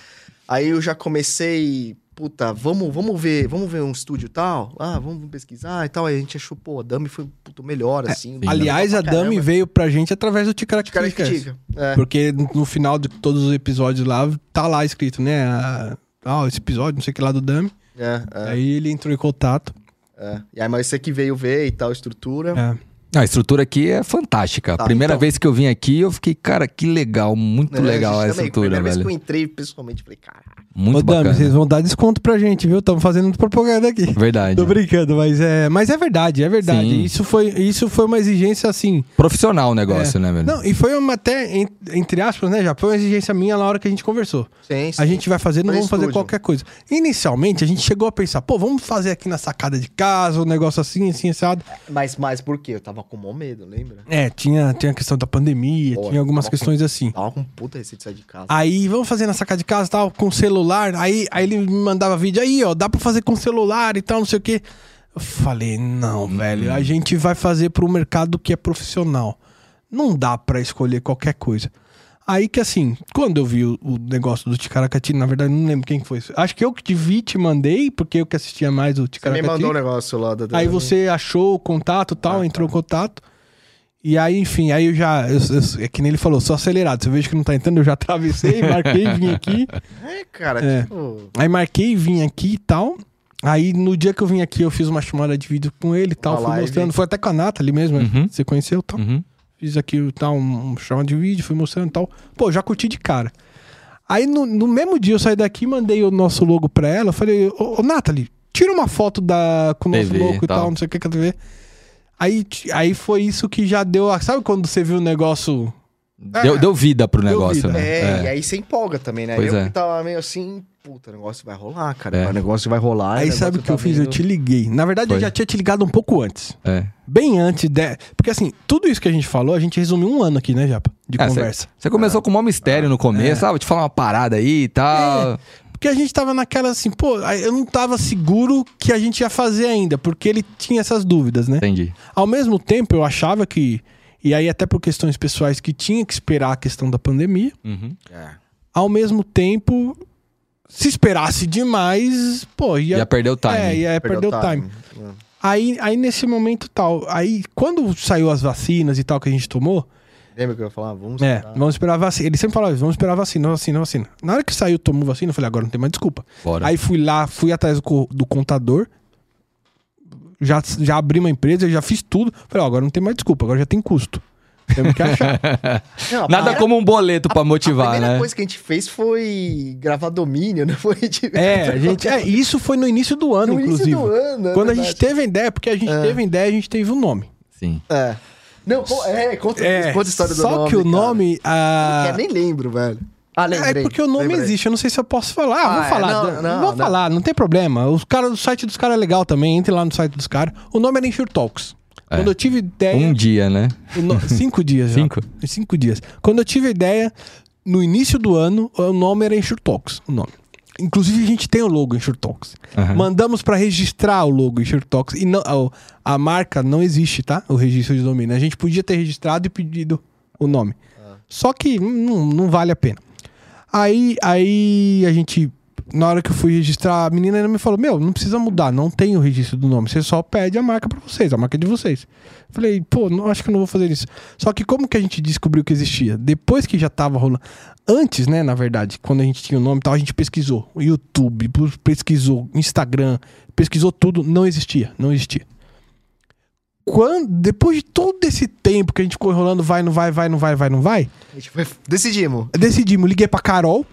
Speaker 3: Aí eu já comecei, puta, vamos, vamos ver, vamos ver um estúdio tal. Ah, vamos pesquisar e tal. Aí a gente achou, pô, a Dami foi puto melhor, assim.
Speaker 1: sim.
Speaker 2: Aliás, a Dami veio pra gente através do
Speaker 3: Cara,
Speaker 2: Ticaracatica.
Speaker 3: É.
Speaker 2: Porque no- final de todos os episódios lá, tá lá escrito, né? Ah, esse episódio, não sei o que lá do Dami.
Speaker 3: É, é,
Speaker 2: Aí ele entrou em contato.
Speaker 3: é. E aí, mas você que veio ver e tal, estrutura.
Speaker 2: É.
Speaker 1: A estrutura aqui é fantástica.
Speaker 3: Tá,
Speaker 1: a primeira
Speaker 3: então.
Speaker 1: vez que eu vim aqui, eu fiquei, cara, que legal, muito
Speaker 3: É,
Speaker 1: legal a
Speaker 3: gente também,
Speaker 1: estrutura,
Speaker 3: Primeira vez que
Speaker 1: velho.
Speaker 3: eu entrei pessoalmente, falei, caralho.
Speaker 1: Muito
Speaker 2: Ô, Dami, vocês vão dar desconto pra gente, viu? Estamos fazendo propaganda aqui.
Speaker 1: Verdade.
Speaker 2: Tô brincando, mas é, mas é verdade, é verdade.
Speaker 1: Sim.
Speaker 2: Isso foi, isso foi uma exigência assim.
Speaker 1: Profissional o negócio, né, velho?
Speaker 2: Não, e foi uma até, en- entre aspas, né, já foi uma exigência minha na hora que a gente conversou.
Speaker 3: Sim, sim.
Speaker 2: A gente vai fazer, não
Speaker 3: Pra
Speaker 2: vamos fazer
Speaker 3: estúdio.
Speaker 2: qualquer coisa. Inicialmente, a gente chegou a pensar, pô, vamos fazer aqui na sacada de casa, um negócio assim, assim, assado.
Speaker 3: Mas, mas por quê? Eu tava com maior medo, lembra?
Speaker 2: É, tinha, tinha a questão da pandemia,
Speaker 3: Pô,
Speaker 2: tinha algumas
Speaker 3: tava com-
Speaker 2: questões assim.
Speaker 3: Tava com puta receita de sair de casa.
Speaker 2: Aí, vamos fazer na sacada de casa e tal, com celular. Aí, aí ele me mandava vídeo aí, ó, dá pra fazer com celular e tal, não sei o quê. Eu falei, não, velho, a gente vai fazer pro mercado que é profissional. Não dá pra escolher qualquer coisa. Aí que assim, quando eu vi o, o negócio do Ticaracati, na verdade, não lembro quem que foi. Acho que eu que te vi, te mandei, porque eu que assistia mais o
Speaker 3: Você me
Speaker 2: Ticaracati.
Speaker 3: mandou um negócio lá da
Speaker 2: Aí você achou o contato e tal,
Speaker 3: Ah,
Speaker 2: entrou em contato. E aí, enfim, aí eu já. eu- eu- é que nem ele falou, sou acelerado. Se eu vejo que não tá entrando, eu já atravessei, marquei, vim aqui.
Speaker 3: É, cara,
Speaker 2: É.
Speaker 3: tipo...
Speaker 2: Aí marquei, vim aqui e tal. Aí no dia que eu vim aqui, eu fiz uma chamada de vídeo com ele e tal.
Speaker 3: Uma
Speaker 2: fui
Speaker 3: live.
Speaker 2: mostrando. Foi até com a Nata ali mesmo,
Speaker 1: Uhum.
Speaker 2: você conheceu e tal.
Speaker 1: Uhum.
Speaker 2: Fiz aqui tal, um, um chamada de vídeo, fui mostrando e tal. Pô, já curti de cara. Aí no, no mesmo dia eu saí daqui, mandei o nosso logo pra ela. Falei, ô, ô Nathalie, tira uma foto da, com o nosso
Speaker 1: TV
Speaker 2: logo e
Speaker 1: e tal.
Speaker 2: tal, não sei o que, quer ver. Aí, aí foi isso que já deu. a- Sabe quando você viu o negócio?
Speaker 1: Deu, deu vida pro
Speaker 2: Deu
Speaker 1: negócio,
Speaker 2: vida.
Speaker 1: né?
Speaker 3: É, e aí você empolga também, né?
Speaker 1: Pois
Speaker 3: eu
Speaker 1: é.
Speaker 3: que tava meio assim, puta, o negócio vai rolar, cara.
Speaker 1: É.
Speaker 3: O negócio vai rolar.
Speaker 2: aí sabe o que eu
Speaker 3: tá
Speaker 2: fiz? Eu
Speaker 3: vindo.
Speaker 2: te liguei. Na verdade, eu
Speaker 1: Foi.
Speaker 2: já tinha te ligado um pouco antes.
Speaker 1: É.
Speaker 2: Bem antes de. Porque assim, tudo isso que a gente falou, a gente resumiu um ano aqui, né, Japa? De
Speaker 1: É,
Speaker 2: conversa.
Speaker 1: Você começou com o maior mistério no começo, ah, vou te falar uma parada aí e tal.
Speaker 2: Porque a gente tava naquela assim, pô, eu não tava seguro que a gente ia fazer ainda, porque ele tinha essas dúvidas, né?
Speaker 1: Entendi.
Speaker 2: Ao mesmo tempo, eu achava que. E aí, até por questões pessoais, que tinha que esperar a questão da pandemia.
Speaker 1: Uhum.
Speaker 3: É.
Speaker 2: Ao mesmo tempo, se esperasse demais, pô, ia.
Speaker 1: Ia perder o time.
Speaker 2: É, ia perder o time.
Speaker 3: É.
Speaker 2: Aí, aí, nesse momento tal. Aí, quando saiu as vacinas e tal que a gente tomou,
Speaker 3: Lembra que eu ia falar? Vamos
Speaker 2: é,
Speaker 3: esperar.
Speaker 2: vamos esperar a vacina. Ele sempre falava, vamos esperar a vacina, vacina, vacina. Na hora que saiu, tomou vacina, eu falei, agora não tem mais desculpa.
Speaker 1: Bora.
Speaker 2: Aí fui lá, fui atrás do, do contador, já, já abri uma empresa, já fiz tudo. Falei, ó, agora não tem mais desculpa, agora já tem custo. Temos que achar.
Speaker 3: Não, a
Speaker 1: Nada
Speaker 3: primeira-
Speaker 1: como um boleto pra
Speaker 3: A
Speaker 1: motivar,
Speaker 3: primeira
Speaker 1: né?
Speaker 3: coisa que a gente fez foi gravar domínio, né? Foi de...
Speaker 2: É, a gente, é, isso foi no início do ano,
Speaker 3: no início
Speaker 2: inclusive.
Speaker 3: do ano. é
Speaker 2: Quando a
Speaker 3: verdade.
Speaker 2: gente teve a ideia, porque a gente
Speaker 3: É.
Speaker 2: teve a ideia, a gente teve um nome.
Speaker 1: Sim.
Speaker 3: É. Não, é, conta, conta a história do
Speaker 2: só
Speaker 3: nome.
Speaker 2: que o
Speaker 3: cara.
Speaker 2: nome. ah,
Speaker 3: Eu nem lembro, velho. Ah, lembrei.
Speaker 2: é porque o nome
Speaker 3: lembrei.
Speaker 2: existe, eu não sei se eu posso falar. Ah,
Speaker 3: Ah,
Speaker 2: vou
Speaker 3: é,
Speaker 2: falar.
Speaker 3: não, não,
Speaker 2: vou
Speaker 3: não.
Speaker 2: falar, não tem problema. Os caras do site dos caras é legal também. Entre lá no site dos caras. O nome era Insure Talks.
Speaker 1: É.
Speaker 2: Quando eu tive ideia.
Speaker 1: Um dia, né?
Speaker 2: no- Cinco dias já.
Speaker 1: Cinco?
Speaker 2: Cinco dias. Quando eu tive a ideia, no início do ano, o nome era Talks. O nome. Inclusive, a gente tem o logo Talks.
Speaker 1: Aham.
Speaker 2: Mandamos para registrar o logo Talks. E não, a, a marca não existe, tá? O registro de domínio. A gente podia ter registrado e pedido o nome. Só que não, não vale a pena. Aí, aí a gente, na hora que eu fui registrar, a menina ainda me falou: Meu, não precisa mudar, não tem o registro do nome. Você só pede a marca pra vocês, a marca é de vocês. Falei, pô, não, acho que eu não vou fazer isso. Só que como que a gente descobriu que existia? Depois que já tava rolando. Antes, né, na verdade, quando a gente tinha o nome e tal, a gente pesquisou. YouTube, pesquisou, Instagram, pesquisou tudo, não existia, não existia. Quando, depois de todo esse tempo que a gente ficou enrolando, vai, não vai, vai, não vai, vai, não vai,
Speaker 3: A gente foi... Decidimos.
Speaker 2: decidimos, liguei pra Carol.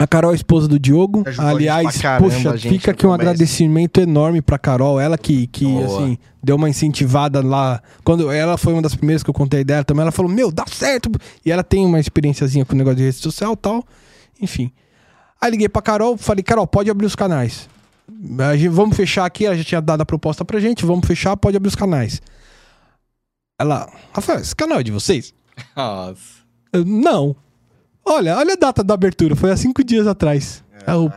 Speaker 2: A Carol é a esposa do Diogo.
Speaker 3: Ajudou a gente
Speaker 2: Aliás,
Speaker 3: pra caramba,
Speaker 2: poxa,
Speaker 3: gente,
Speaker 2: fica aqui um
Speaker 3: começo.
Speaker 2: agradecimento enorme pra Carol. Ela que, que
Speaker 1: Boa.
Speaker 2: assim, deu uma incentivada lá. Quando ela foi uma das primeiras que eu contei dela também, ela falou: Meu, dá certo. E ela tem uma experiênciazinha com o negócio de rede social e tal. Enfim. Aí liguei pra Carol, falei: Carol, pode abrir os canais. A gente- vamos fechar aqui. Ela já tinha dado a proposta pra gente. Vamos fechar, pode abrir os canais. Ela, Rafael, esse canal é de vocês?
Speaker 1: Nossa.
Speaker 2: Eu, não. Olha, olha a data da abertura, foi há cinco dias atrás.
Speaker 3: É.
Speaker 2: Eu,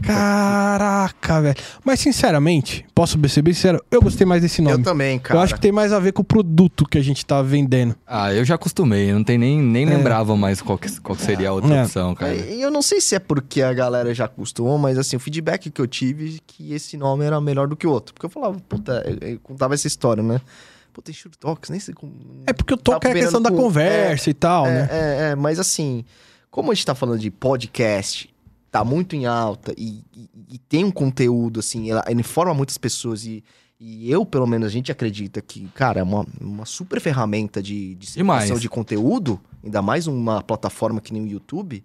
Speaker 2: Caraca, velho. Mas sinceramente, posso ser bem sincero, eu gostei mais desse nome.
Speaker 3: Eu também, cara.
Speaker 2: Eu acho que tem mais a ver com o produto que a gente tá vendendo.
Speaker 1: Ah, eu já acostumei, eu não tem nem, nem
Speaker 2: É.
Speaker 1: lembrava mais qual, que, qual que seria a outra
Speaker 2: É.
Speaker 1: opção, cara.
Speaker 3: E eu não sei se é porque a galera já acostumou, mas assim, o feedback que eu tive é que esse nome era melhor do que o outro. Porque eu falava, puta, eu, eu contava essa história, né? Puta, tem Talks, nem sei como.
Speaker 2: É porque o toque é a questão da
Speaker 3: com-
Speaker 2: conversa e tal,
Speaker 3: é,
Speaker 2: né?
Speaker 3: É, é, mas assim, como a gente tá falando de podcast, tá muito em alta e, e- e tem um conteúdo, assim, ela, ele informa muitas pessoas e, e eu, pelo menos, a gente acredita que, cara, é uma, uma super ferramenta de, circulação de conteúdo, ainda mais uma plataforma que nem o YouTube.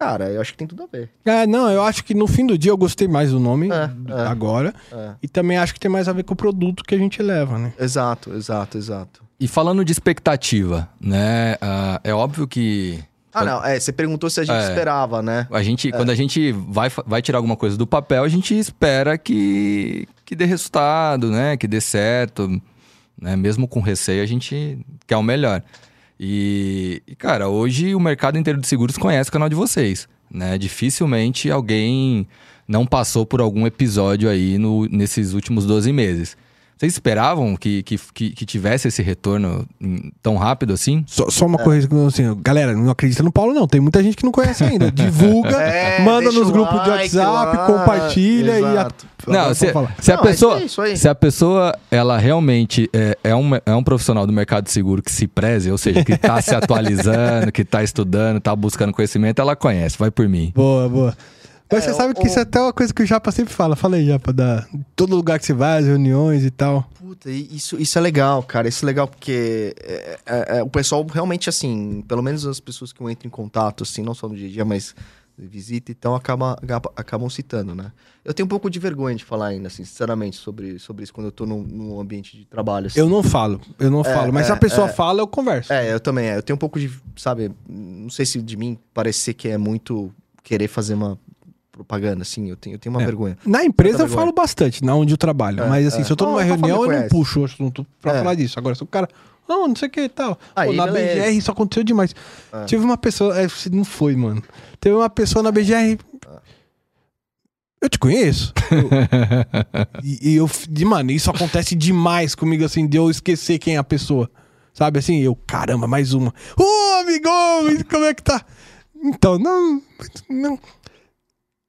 Speaker 3: Cara, eu acho que tem tudo a ver.
Speaker 2: É, não, eu acho que no fim do dia eu gostei mais do nome
Speaker 3: É, é.
Speaker 2: agora.
Speaker 3: É.
Speaker 2: E também acho que tem mais a ver com o produto que a gente leva, né?
Speaker 3: Exato, exato, exato.
Speaker 1: E falando de expectativa, né? ah, é óbvio que
Speaker 3: Ah, não, é, você perguntou se a gente
Speaker 1: É.
Speaker 3: esperava, né?
Speaker 1: a gente, quando a gente vai, vai tirar alguma coisa do papel, a gente espera que, que dê resultado, né? Que dê certo. Né? Mesmo com receio, a gente quer o melhor. E, e, cara, hoje o mercado inteiro de seguros conhece o canal de vocês. Né? Dificilmente alguém não passou por algum episódio aí no, nesses últimos 12 meses. Vocês esperavam que, que, que, que tivesse esse retorno em- tão rápido assim?
Speaker 2: Só, só uma coisa, assim, galera, não acredita no Paulo, não. Tem muita gente que não conhece ainda. Divulga,
Speaker 3: É,
Speaker 2: manda nos grupos de
Speaker 3: like
Speaker 2: WhatsApp,
Speaker 3: lá.
Speaker 2: compartilha e. A...
Speaker 3: Exato.
Speaker 1: Não, se, se a
Speaker 3: Não, é
Speaker 1: pessoa,
Speaker 3: isso aí, isso aí.
Speaker 1: se a pessoa, ela realmente é, é, um, é um profissional do mercado de seguro que se preze, ou seja, que tá se atualizando, que tá estudando, tá buscando conhecimento, ela conhece, vai por mim.
Speaker 2: Boa, boa. Mas
Speaker 3: É,
Speaker 2: você sabe que isso é até uma coisa que o Japa sempre fala. Fala aí, Japa, da todo lugar que você vai, as reuniões e tal.
Speaker 3: Puta, isso, isso é legal, cara. Isso é legal porque é, é, é, o pessoal realmente, assim, pelo menos as pessoas que eu entro em contato, assim, não só no dia a dia, mas visita, então acaba, acaba- acabam citando, né? Eu tenho um pouco de vergonha de falar ainda, assim, sinceramente, sobre, sobre isso quando eu tô num, num ambiente de trabalho. Assim.
Speaker 2: Eu não falo, eu não falo. Mas se a
Speaker 3: é,
Speaker 2: pessoa
Speaker 3: é.
Speaker 2: fala, eu converso.
Speaker 3: É, eu também. é. Eu tenho um pouco de, sabe, não sei se de mim parecer que é muito querer fazer uma propaganda, assim, eu tenho, eu tenho uma
Speaker 2: É.
Speaker 3: vergonha.
Speaker 2: Na empresa
Speaker 3: Muita
Speaker 2: eu falo bastante, na onde eu trabalho.
Speaker 3: É,
Speaker 2: mas assim,
Speaker 3: é.
Speaker 2: se eu tô
Speaker 3: Não,
Speaker 2: numa reunião, eu não puxo o assunto pra
Speaker 3: É.
Speaker 2: falar disso. Agora, se o cara. Não, não sei o que e tal.
Speaker 3: Aí,
Speaker 2: Pô, na
Speaker 3: beleza.
Speaker 2: BGR isso aconteceu demais.
Speaker 3: É.
Speaker 2: Tive uma pessoa. É, não foi, mano. Teve uma pessoa na BGR. Eu te conheço. Eu- e, e eu. de- Mano, isso acontece demais comigo, assim, de eu esquecer quem é a pessoa. Sabe assim? Eu, caramba, mais uma. Ô, amigão, como é que tá? Então, não. Não.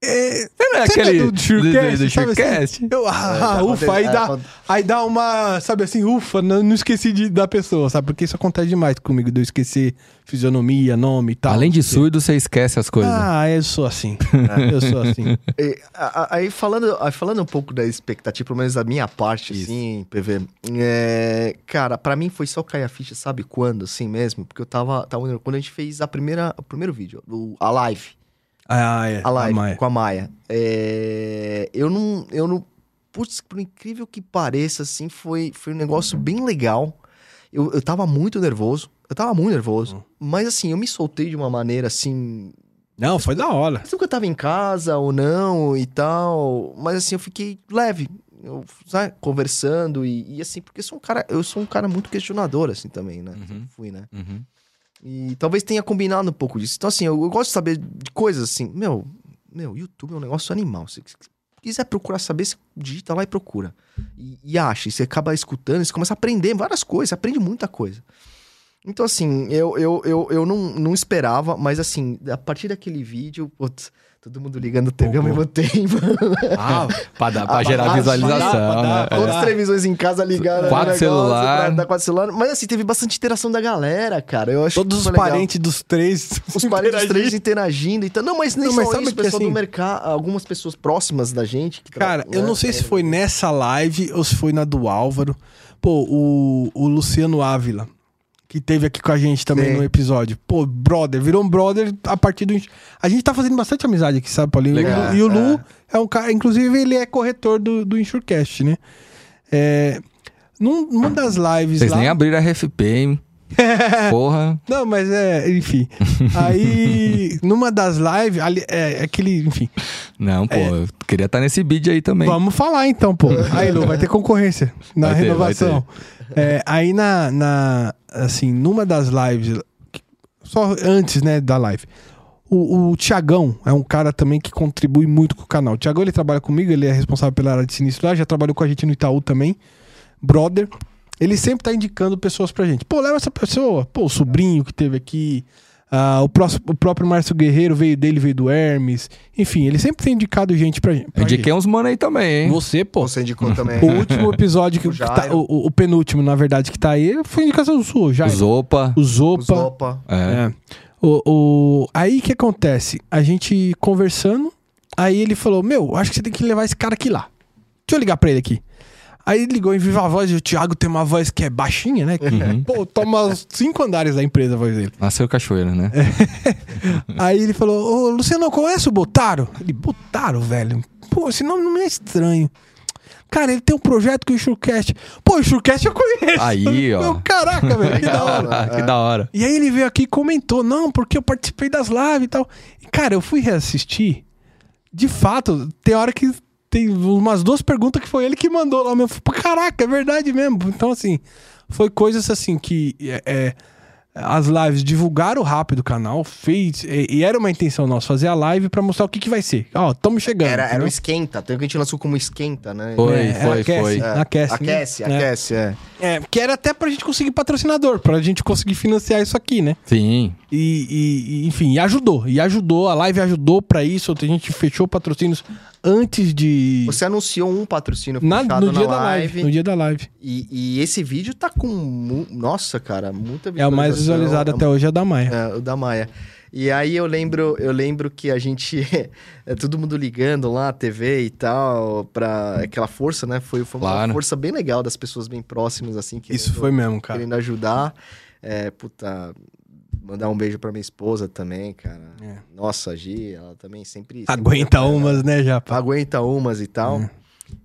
Speaker 2: É,
Speaker 1: Não é aquele
Speaker 2: é do Surecast,
Speaker 1: do, do
Speaker 2: sabe assim? Eu, ah,
Speaker 3: É,
Speaker 2: ufa, aí
Speaker 3: é,
Speaker 2: dá,
Speaker 3: quando-
Speaker 2: aí dá uma, sabe assim, ufa, não, não esqueci de, da pessoa, sabe? Porque isso acontece demais comigo, de eu esquecer fisionomia, nome e tal.
Speaker 1: Além de surdo, você esquece as coisas.
Speaker 2: Ah, eu sou assim. eu sou assim.
Speaker 3: E, a- a- aí falando, aí falando um pouco da expectativa, pelo menos da minha parte,
Speaker 1: Isso.
Speaker 3: assim, PV. é, cara, pra mim foi só cair a ficha, sabe quando, assim mesmo? Porque eu tava, tava quando a gente fez a primeira, o primeiro vídeo, o- a live.
Speaker 2: Ah, é.
Speaker 3: A live
Speaker 2: Maia.
Speaker 3: com a Maia. É, eu não. Eu não. Putz, por incrível que pareça, assim, foi, foi um negócio bem legal. Eu, eu tava muito nervoso. Eu tava muito nervoso.
Speaker 2: Hum.
Speaker 3: Mas assim, eu me soltei de uma maneira assim.
Speaker 2: Não, foi da hora.
Speaker 3: Não que eu tava em casa ou não e tal. Mas assim, eu fiquei leve. Eu, sabe, conversando e, e assim, porque eu sou um cara. Eu sou um cara muito questionador, assim, também, né?
Speaker 1: Uhum.
Speaker 3: Sempre Fui, né?
Speaker 1: Uhum.
Speaker 3: E talvez tenha combinado um pouco disso. Então, assim, eu, eu gosto de saber de coisas assim. Meu, meu, YouTube é um negócio animal. Se quiser procurar saber, você digita lá e procura. E, e acha. E você acaba escutando, você começa a aprender várias coisas. Você aprende muita coisa. Então, assim, eu, eu, eu, eu não, não esperava, mas assim, a partir daquele vídeo, putz, todo mundo ligando a TV ao mesmo tempo.
Speaker 2: Ah,
Speaker 1: Pra, dar, pra
Speaker 3: Ah,
Speaker 1: gerar
Speaker 3: pra-
Speaker 1: visualização,
Speaker 2: pra dar-
Speaker 1: né?
Speaker 2: pra
Speaker 3: Todas as televisões em casa ligaram.
Speaker 1: Quatro
Speaker 3: no negócio,
Speaker 1: celular.
Speaker 3: pra quatro celular. Mas assim, teve bastante interação da galera, cara. Eu acho
Speaker 2: todos os
Speaker 3: legal.
Speaker 2: parentes dos três.
Speaker 3: Os parentes dos três interagindo e tal. Não, mas nem
Speaker 2: Não,
Speaker 3: só
Speaker 2: mas sabe
Speaker 3: isso,
Speaker 2: que,
Speaker 3: pessoal
Speaker 2: assim-
Speaker 3: do mercado, algumas pessoas próximas da gente.
Speaker 2: Cara, eu
Speaker 3: né,
Speaker 2: não sei se
Speaker 3: é,
Speaker 2: foi nessa live ou se foi na do Álvaro. Pô, o, o Luciano Ávila, que teve aqui com a gente também
Speaker 3: Sim.
Speaker 2: no episódio. Pô, brother, virou um brother a partir do. A gente tá fazendo bastante amizade aqui, sabe, Paulinho?
Speaker 1: Legal.
Speaker 2: E o Lu é. um cara. Inclusive, ele é corretor do, do Insurecast, né? É. Num, numa das lives
Speaker 1: Vocês
Speaker 2: lá.
Speaker 1: nem abriram a RFP, hein? Porra.
Speaker 2: Não, mas é, enfim. Aí, numa das lives, ali, é aquele, enfim.
Speaker 1: Não, pô, eu queria estar nesse bid aí também.
Speaker 2: Vamos falar então, pô. Aí, Lu, vai ter concorrência na
Speaker 1: Vai ter,
Speaker 2: renovação. É, aí na, na, assim, numa das lives, só antes, né, da live, o, o Tiagão é um cara também que contribui muito com o canal. O Tiagão, ele trabalha comigo, ele é responsável pela área de sinistro lá, já trabalhou com a gente no Itaú também. Brother. Ele sempre tá indicando pessoas pra gente. Pô, leva essa pessoa. Pô, o sobrinho que teve aqui. Ah, o, próximo, o próprio Márcio Guerreiro veio dele, veio do Hermes. Enfim, ele sempre tem indicado gente pra, gente- pra
Speaker 1: Eu indiquei uns mano aí também, hein?
Speaker 2: Você, pô.
Speaker 3: Você indicou também.
Speaker 2: O último episódio que,
Speaker 3: O
Speaker 2: que tá,
Speaker 3: Jairo.
Speaker 2: o, o- o penúltimo, na verdade, que tá aí, foi indicação sua, já.
Speaker 1: Os Opa.
Speaker 2: O
Speaker 3: Os
Speaker 2: Zopa.
Speaker 3: Opa.
Speaker 1: É.
Speaker 2: É. O, o- Aí o que acontece? A gente conversando, aí ele falou: Meu, acho que você tem que levar esse cara aqui lá. Deixa eu ligar pra ele aqui. Aí ligou em viva voz e o Thiago tem uma voz que é baixinha, né?
Speaker 1: Uhum.
Speaker 2: Pô, toma cinco andares da empresa a voz dele.
Speaker 1: Nasceu cachoeira, né?
Speaker 2: Aí ele falou: Ô, Luciano, conhece o Botaro? Ele, Botaro, velho? Pô, esse nome não me é estranho. Cara, ele tem um projeto com o Shurcast. Pô, o Shurcast eu conheço.
Speaker 1: Aí, ó.
Speaker 2: Meu, caraca, velho, que da hora.
Speaker 1: que da hora.
Speaker 2: E aí ele veio aqui e comentou, não, porque eu participei das lives e tal. E, cara, eu fui reassistir. De fato, tem hora que tem umas duas perguntas que foi ele que mandou lá. Meu, caraca, é verdade mesmo. Então, assim, foi coisas assim que é, é, as lives divulgaram rápido o canal, fez. E, e era uma intenção nossa fazer a live pra mostrar o que, que vai ser. Ó, estamos chegando.
Speaker 3: Era, era o
Speaker 2: entendeu?
Speaker 3: esquenta. Tem que a gente lançou como esquenta, né?
Speaker 1: Foi,
Speaker 2: É,
Speaker 1: foi,
Speaker 2: aquece,
Speaker 1: foi.
Speaker 3: É,
Speaker 2: Aquece, né?
Speaker 3: Aquece,
Speaker 2: É.
Speaker 3: aquece, é.
Speaker 2: É, que era até pra gente conseguir patrocinador, pra gente conseguir financiar isso aqui, né?
Speaker 1: Sim.
Speaker 2: E, e- enfim, e ajudou. E ajudou, a live ajudou pra isso. A gente fechou patrocínios antes de.
Speaker 3: Você anunciou um patrocínio
Speaker 2: Na-
Speaker 3: fechado
Speaker 2: no dia
Speaker 3: na
Speaker 2: da live. No dia da live.
Speaker 3: E, e esse vídeo tá com. mu- Nossa, cara, muita
Speaker 2: É o mais visualizado
Speaker 3: é
Speaker 2: até hoje, é o da Maia.
Speaker 3: É, o da Maia. E aí eu lembro, eu lembro que a gente. é todo mundo ligando lá, a TV e tal, pra aquela força, né? Foi, foi uma
Speaker 1: Claro.
Speaker 3: força bem legal das pessoas bem próximas, assim, que
Speaker 2: Isso foi mesmo, cara.
Speaker 3: querendo ajudar. É, puta, mandar um beijo pra minha esposa também, cara.
Speaker 2: É.
Speaker 3: Nossa, a Gi, ela também sempre. sempre
Speaker 2: Aguenta
Speaker 3: apoia,
Speaker 2: umas, né, Japa?
Speaker 3: Aguenta umas e tal.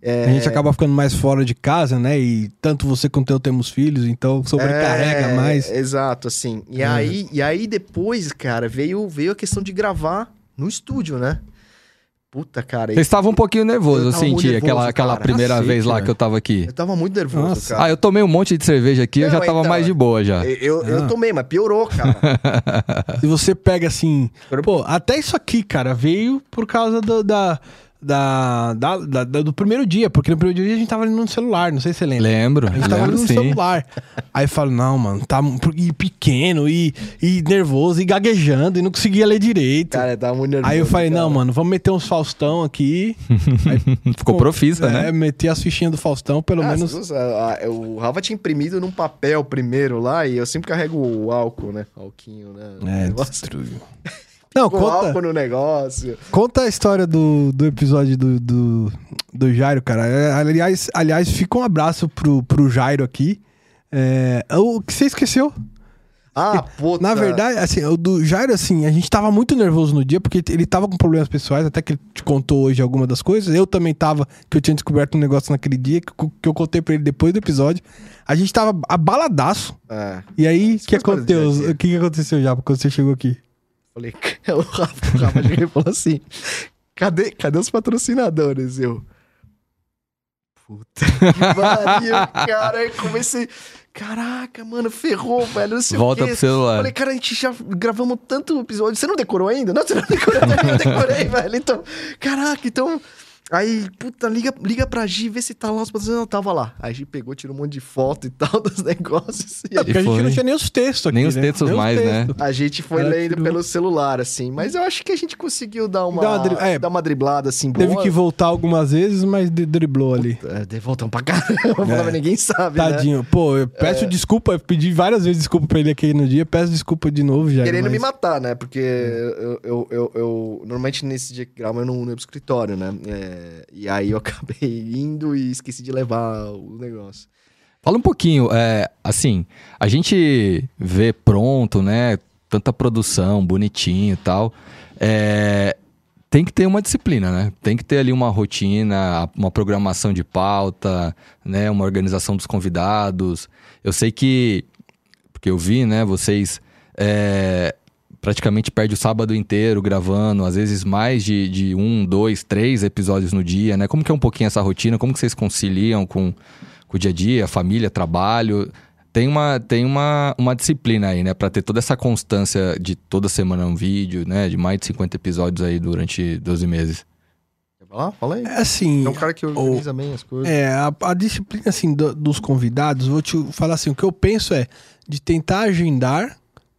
Speaker 3: É,
Speaker 2: A gente acaba ficando mais fora de casa, né? E tanto você quanto eu temos filhos, então sobrecarrega
Speaker 3: É,
Speaker 2: mais.
Speaker 3: Exato, assim. E,
Speaker 2: É.
Speaker 3: aí, e aí depois, cara, veio, veio a questão de gravar no estúdio, né? Puta, cara.
Speaker 1: Vocês estavam um pouquinho nervosos, eu,
Speaker 3: Eu
Speaker 1: senti,
Speaker 3: nervoso,
Speaker 1: aquela, aquela
Speaker 3: cara.
Speaker 1: primeira
Speaker 2: Cacete,
Speaker 1: vez lá que eu tava aqui.
Speaker 3: Eu tava muito nervoso,
Speaker 2: Nossa.
Speaker 3: cara.
Speaker 1: Ah, eu tomei um monte de cerveja aqui, eu
Speaker 3: Não,
Speaker 1: já tava
Speaker 3: então,
Speaker 1: mais de boa já.
Speaker 3: Eu, eu
Speaker 2: Ah.
Speaker 3: tomei, mas piorou, cara.
Speaker 2: Se você pega assim. Pô, até isso aqui, cara, veio por causa do- da, da, da- da- da- do primeiro dia, porque no primeiro dia a gente tava ali no celular, não sei se você lembra.
Speaker 1: Lembro,
Speaker 2: A gente tava ali
Speaker 1: lembro
Speaker 2: no
Speaker 1: sim.
Speaker 2: celular. Aí eu falo, não, mano, tá e pequeno, e, e nervoso, e gaguejando, e não conseguia ler direito.
Speaker 3: Cara, tava muito nervoso.
Speaker 2: Aí eu falei,
Speaker 3: cara.
Speaker 2: não, mano, vamos meter uns Faustão aqui.
Speaker 1: Ficou profissa,
Speaker 2: É,
Speaker 1: né?
Speaker 2: meter as fichinhas do Faustão, pelo
Speaker 3: Ah,
Speaker 2: menos.
Speaker 3: nossa, a- a- o Rafa tinha imprimido num papel primeiro lá e eu sempre carrego o álcool, né? Alquinho, né? O
Speaker 2: É, destruiu. Não,
Speaker 3: Com
Speaker 2: conta,
Speaker 3: no negócio.
Speaker 2: conta a história do, do episódio do, do, do Jairo, cara. É, Aliás, aliás, fica um abraço pro, pro Jairo aqui. É, o que você esqueceu?
Speaker 3: Ah, puta.
Speaker 2: Na verdade, assim, o do Jairo, assim, a gente tava muito nervoso no dia, porque ele tava com problemas pessoais, até que ele te contou hoje alguma das coisas. Eu também tava, que eu tinha descoberto um negócio naquele dia, que, eu- que eu contei pra ele depois do episódio. A gente tava abaladaço.
Speaker 3: É.
Speaker 2: E aí, o que aconteceu? O que, que aconteceu já quando você chegou aqui?
Speaker 3: Falei, o Rafa, o Rafa e falou assim: cadê, cadê os patrocinadores? Eu. Puta que pariu, cara. Aí comecei. Caraca, mano, ferrou, velho. Não sei
Speaker 1: Volta
Speaker 3: o quê.
Speaker 1: pro celular.
Speaker 3: Falei, cara, a gente já gravamos tanto episódio. Você não decorou ainda? Não, você não decorou ainda. Eu decorei, velho. Então, caraca, então. Aí, puta, liga, liga pra Gi, vê se tá lá os patrocinadores. Não, tava lá. Aí a Gi pegou, tirou um monte de foto e tal dos negócios. E
Speaker 2: É, porque a gente não tinha nem os textos aqui.
Speaker 1: Nem os
Speaker 2: né?
Speaker 1: textos mais, né?
Speaker 3: a gente foi
Speaker 2: Cara,
Speaker 3: lendo
Speaker 2: tirou.
Speaker 3: pelo celular, assim. Mas eu acho que a gente conseguiu dar uma,
Speaker 2: uma dri- é.
Speaker 3: dar uma driblada, assim, boa.
Speaker 2: Teve que voltar algumas vezes, mas driblou ali.
Speaker 3: É, de voltão pra caramba,
Speaker 2: É.
Speaker 3: mas ninguém sabe, né?
Speaker 2: Tadinho. Pô, eu peço desculpa, eu pedi várias vezes desculpa pra ele aqui no dia, peço desculpa de novo já.
Speaker 3: Querendo
Speaker 2: mas...
Speaker 3: me matar, né? Porque eu, eu, eu, eu- Normalmente nesse dia que gravo eu não não ia pro escritório, né? É, e aí eu acabei indo e esqueci de levar o negócio.
Speaker 1: Fala um pouquinho, é, assim, a gente vê pronto, né? Tanta produção, bonitinho e tal. É, tem que ter uma disciplina, né? Tem que ter ali uma rotina, uma programação de pauta, né? Uma organização dos convidados. Eu sei que, porque eu vi, né? Vocês é, praticamente perdem o sábado inteiro gravando, às vezes mais de, de um, dois, três episódios no dia, né? Como que é um pouquinho essa rotina? Como que vocês conciliam com, com o dia a dia, família, trabalho? Tem uma, tem uma, uma disciplina aí, né? Pra ter toda essa constância de toda semana um vídeo, né? De mais de 50 episódios aí durante 12 meses.
Speaker 3: Quer falar? Fala aí.
Speaker 2: É assim,
Speaker 3: É um cara que organiza bem as coisas.
Speaker 2: é, a, a disciplina assim, do- dos convidados, vou te falar assim, o que eu penso é de tentar agendar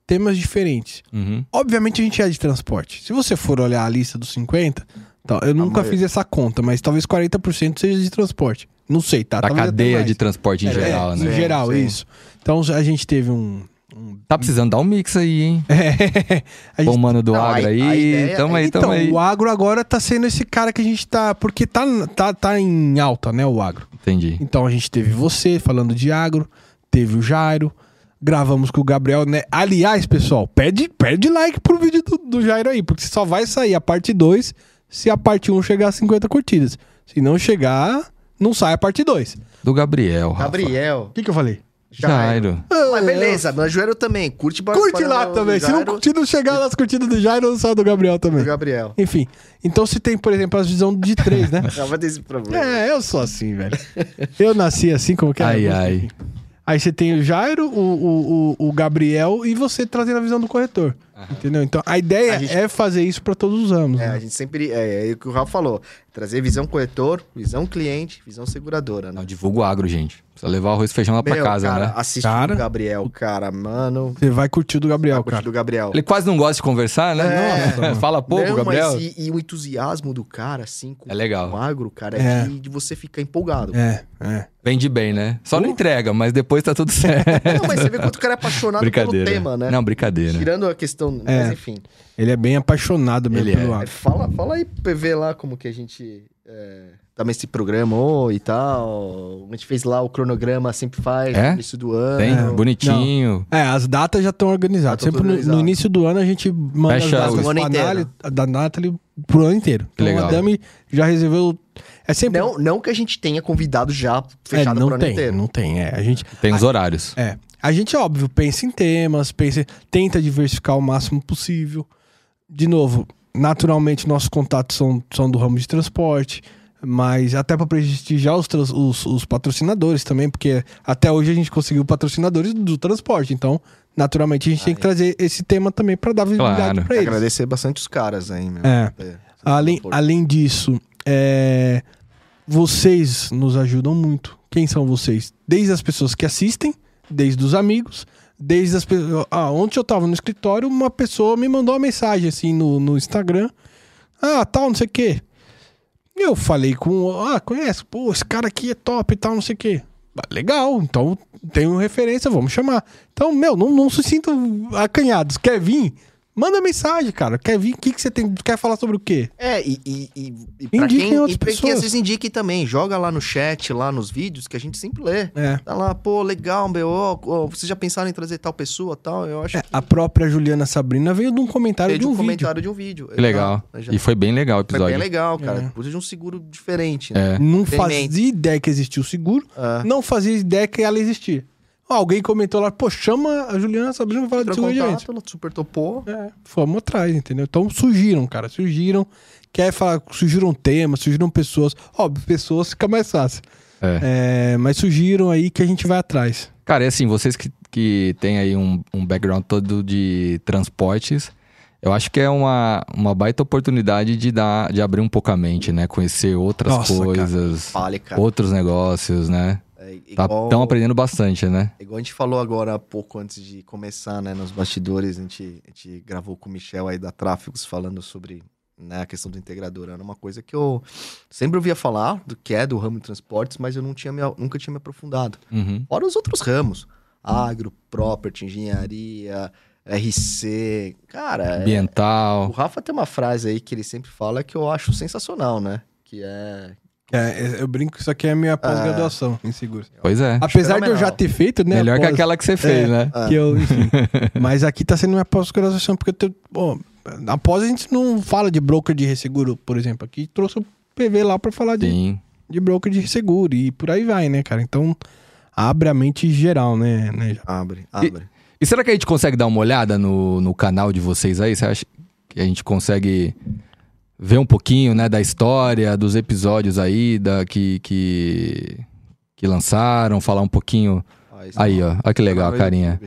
Speaker 2: temas diferentes.
Speaker 1: Uhum.
Speaker 2: Obviamente a gente é de transporte. Se você for olhar a lista dos 50, tá, eu nunca
Speaker 3: maioria.
Speaker 2: fiz essa conta, mas talvez 40% seja de transporte. Não sei, tá?
Speaker 1: Da
Speaker 2: Talvez
Speaker 1: cadeia de transporte em
Speaker 2: É,
Speaker 1: geral,
Speaker 2: é,
Speaker 1: né?
Speaker 2: Em geral,
Speaker 3: sim.
Speaker 2: isso. Então a gente teve um. um-
Speaker 1: Tá precisando dar um mix aí, hein?
Speaker 2: É, a
Speaker 1: Pô,
Speaker 2: gente
Speaker 1: mano do
Speaker 3: Não, a-
Speaker 1: Agra
Speaker 3: a
Speaker 1: aí.
Speaker 3: ideia-
Speaker 1: tamo aí,
Speaker 2: então,
Speaker 1: tamo aí.
Speaker 2: o agro agora tá sendo esse cara que a gente tá. Porque tá, tá, tá em alta, né? O agro.
Speaker 1: Entendi.
Speaker 2: Então a gente teve você falando de agro, teve o Jairo, gravamos com o Gabriel, né? Aliás, pessoal, pede, pede like pro vídeo do, do Jairo aí, porque só vai sair a parte 2 se a parte 1 chegar a 50 curtidas. Se não chegar, não sai a parte 2.
Speaker 1: Do Gabriel. Rafa.
Speaker 3: Gabriel.
Speaker 2: O que, que eu falei?
Speaker 1: Jairo.
Speaker 3: Mas beleza, mas Joelho também. Curte
Speaker 2: Curte lá também. Se não,
Speaker 3: Jairo,
Speaker 2: se não chegar nas curtidas do Jairo, não sai do Gabriel também.
Speaker 3: do Gabriel.
Speaker 2: Enfim. Então se tem, por exemplo, a visão de três, né?
Speaker 3: Não vai ter esse problema.
Speaker 2: É, eu sou assim, velho. Eu nasci assim, como que é?
Speaker 1: Ai, ai.
Speaker 2: Aí você tem o Jairo, o, o, o, Gabriel e você trazendo a visão do corretor. Entendeu? Então a ideia
Speaker 3: A gente-
Speaker 2: é fazer isso pra todos os anos.
Speaker 3: É,
Speaker 2: né?
Speaker 3: a gente sempre. É, é o que o Rafa falou. Trazer visão corretor, visão cliente, visão seguradora, né?
Speaker 1: Não, divulga o agro, gente. Precisa levar o arroz e feijão lá pra
Speaker 3: Meu,
Speaker 1: casa,
Speaker 3: cara,
Speaker 1: né?
Speaker 3: Assiste
Speaker 2: Cara.
Speaker 3: o Gabriel, cara, mano.
Speaker 2: Você vai curtir o do Gabriel,
Speaker 3: Curte
Speaker 2: cara.
Speaker 3: do Gabriel.
Speaker 1: Ele quase não gosta de conversar, né?
Speaker 3: É.
Speaker 1: Nossa. Fala pouco,
Speaker 3: Não,
Speaker 1: Gabriel.
Speaker 3: mas e, e o entusiasmo do cara, assim, com
Speaker 1: É legal.
Speaker 3: o agro, cara, é,
Speaker 2: É.
Speaker 3: De, de você ficar empolgado.
Speaker 2: É, é.
Speaker 1: Vende bem, né? Só não entrega, mas depois tá tudo certo.
Speaker 3: Não, mas você vê quanto o cara é apaixonado pelo tema, né?
Speaker 1: Não, brincadeira.
Speaker 3: Tirando a questão.
Speaker 2: É.
Speaker 3: Mas enfim.
Speaker 2: Ele é bem apaixonado mesmo
Speaker 1: Ele
Speaker 2: pelo
Speaker 1: é.
Speaker 3: Fala, fala aí, PV, lá como que a gente é, também se programou e tal. A gente fez lá o cronograma, sempre faz,
Speaker 1: É?
Speaker 3: no início do ano.
Speaker 1: Tem?
Speaker 2: É.
Speaker 1: Bonitinho.
Speaker 2: É, as datas já estão organizadas.
Speaker 3: Já
Speaker 2: Sempre no, no início do ano a gente manda
Speaker 1: Fecha
Speaker 2: as datas
Speaker 3: o ano inteiro.
Speaker 2: da Nathalie pro ano inteiro. Então
Speaker 1: legal.
Speaker 2: a Dami já resolveu. É sempre.
Speaker 3: Não, não que a gente tenha convidado já
Speaker 2: é,
Speaker 3: fechado
Speaker 2: não
Speaker 3: pro ano
Speaker 2: tem,
Speaker 3: inteiro.
Speaker 2: não tem. É, a gente,
Speaker 1: Tem os horários.
Speaker 2: É. A gente, óbvio, pensa em temas, pensa, tenta diversificar o máximo possível. De novo, naturalmente nossos contatos são, são do ramo de transporte, mas até para prestigiar os, trans- os, os patrocinadores também, porque até hoje a gente conseguiu patrocinadores do transporte, então naturalmente a gente tem que trazer esse tema também para dar visibilidade
Speaker 1: Claro.
Speaker 2: para eles.
Speaker 3: Agradecer bastante os caras aí, meu.
Speaker 2: É.
Speaker 3: É.
Speaker 2: Além, além disso, É, vocês nos ajudam muito. Quem são vocês? Desde as pessoas que assistem, desde os amigos, desde as pessoas. Ah, ontem eu tava no escritório, uma pessoa me mandou uma mensagem assim no, no Instagram. Ah, tal, não sei o quê. Eu falei com. Ah, conhece? Pô, esse cara aqui é top e tal, não sei o quê. Ah, Legal, então tenho referência, vamos chamar. Então, meu, não, não se sintam acanhados. Quer vir? Manda mensagem, cara. Quer vir? O que, que você tem? Quer falar sobre o quê?
Speaker 3: É, e, e, e, e pra
Speaker 2: Indiquem
Speaker 3: quem,
Speaker 2: outras
Speaker 3: e pra quem
Speaker 2: pessoas.
Speaker 3: às vezes indique também, joga lá no chat, lá nos vídeos, que a gente sempre lê.
Speaker 2: É.
Speaker 3: Tá lá, pô, legal, meu, ó, ó, vocês já pensaram em trazer tal pessoa tal? Eu acho
Speaker 2: É,
Speaker 3: que
Speaker 2: a própria Juliana Sabrina veio de um comentário
Speaker 3: veio
Speaker 2: de um, vídeo.
Speaker 3: comentário de um vídeo.
Speaker 1: Que legal.
Speaker 3: Já-
Speaker 1: E foi bem legal o
Speaker 3: Foi
Speaker 1: episódio.
Speaker 3: bem legal, cara.
Speaker 2: É.
Speaker 3: Precisa de um seguro diferente, né?
Speaker 1: É.
Speaker 2: Não fazia ideia que existia o seguro.
Speaker 3: É.
Speaker 2: Não fazia ideia que ela existia. Ó, Alguém comentou lá, pô, chama a Juliana Sabrina pra falar de seguro de
Speaker 3: contato, ela super topou.
Speaker 2: É, fomos atrás, entendeu? Então surgiram, cara, surgiram. Quer falar, surgiram temas, surgiram pessoas. Óbvio, pessoas fica mais fácil.
Speaker 1: É.
Speaker 2: É, mas surgiram aí que a gente vai atrás.
Speaker 1: Cara, é assim, vocês que, que têm aí um, um background todo de transportes, eu acho que é uma, uma baita oportunidade de dar, de abrir um pouco a mente, né? Conhecer outras
Speaker 2: Nossa, cara.
Speaker 1: coisas,
Speaker 3: Fale, cara.
Speaker 1: outros negócios, né?
Speaker 3: É,
Speaker 1: Tá,
Speaker 3: igual,
Speaker 1: Estão aprendendo bastante, né?
Speaker 3: igual a gente falou agora há pouco antes de começar, né? Nos bastidores, a gente, a gente gravou com o Michel aí da Tráfegos falando sobre né, a questão do integrador. Era uma coisa que eu sempre ouvia falar, do que é do ramo de transportes, mas eu não tinha me- nunca tinha me aprofundado.
Speaker 1: Uhum.
Speaker 3: Fora os outros ramos. Agro, property, engenharia, RC. Cara, é- o
Speaker 1: Ambiental.
Speaker 3: Rafa tem uma frase aí que ele sempre fala que eu acho sensacional, né? Que é.
Speaker 2: É, eu brinco que isso aqui é a minha pós-graduação em seguros.
Speaker 1: Pois é.
Speaker 2: Apesar de eu já ter feito, né?
Speaker 1: Melhor que
Speaker 2: pós-
Speaker 1: aquela que você fez,
Speaker 2: É.
Speaker 1: né?
Speaker 2: Que eu, enfim. Mas aqui tá sendo minha pós-graduação, porque eu tenho. Bom, após a gente não fala de broker de resseguro, por exemplo. Aqui trouxe o PV lá pra falar de,
Speaker 1: Sim.
Speaker 2: de broker de resseguro e por aí vai, né, cara? Então, abre a mente geral, né? né?
Speaker 3: Abre, abre.
Speaker 1: E será que a gente consegue dar uma olhada no, no canal de vocês aí? Você acha que a gente consegue ver um pouquinho, né, da história, dos episódios aí, da, que, que, que lançaram, falar um pouquinho.
Speaker 3: Ah,
Speaker 1: Aí, ó. Olha que legal,
Speaker 3: não é
Speaker 1: carinha.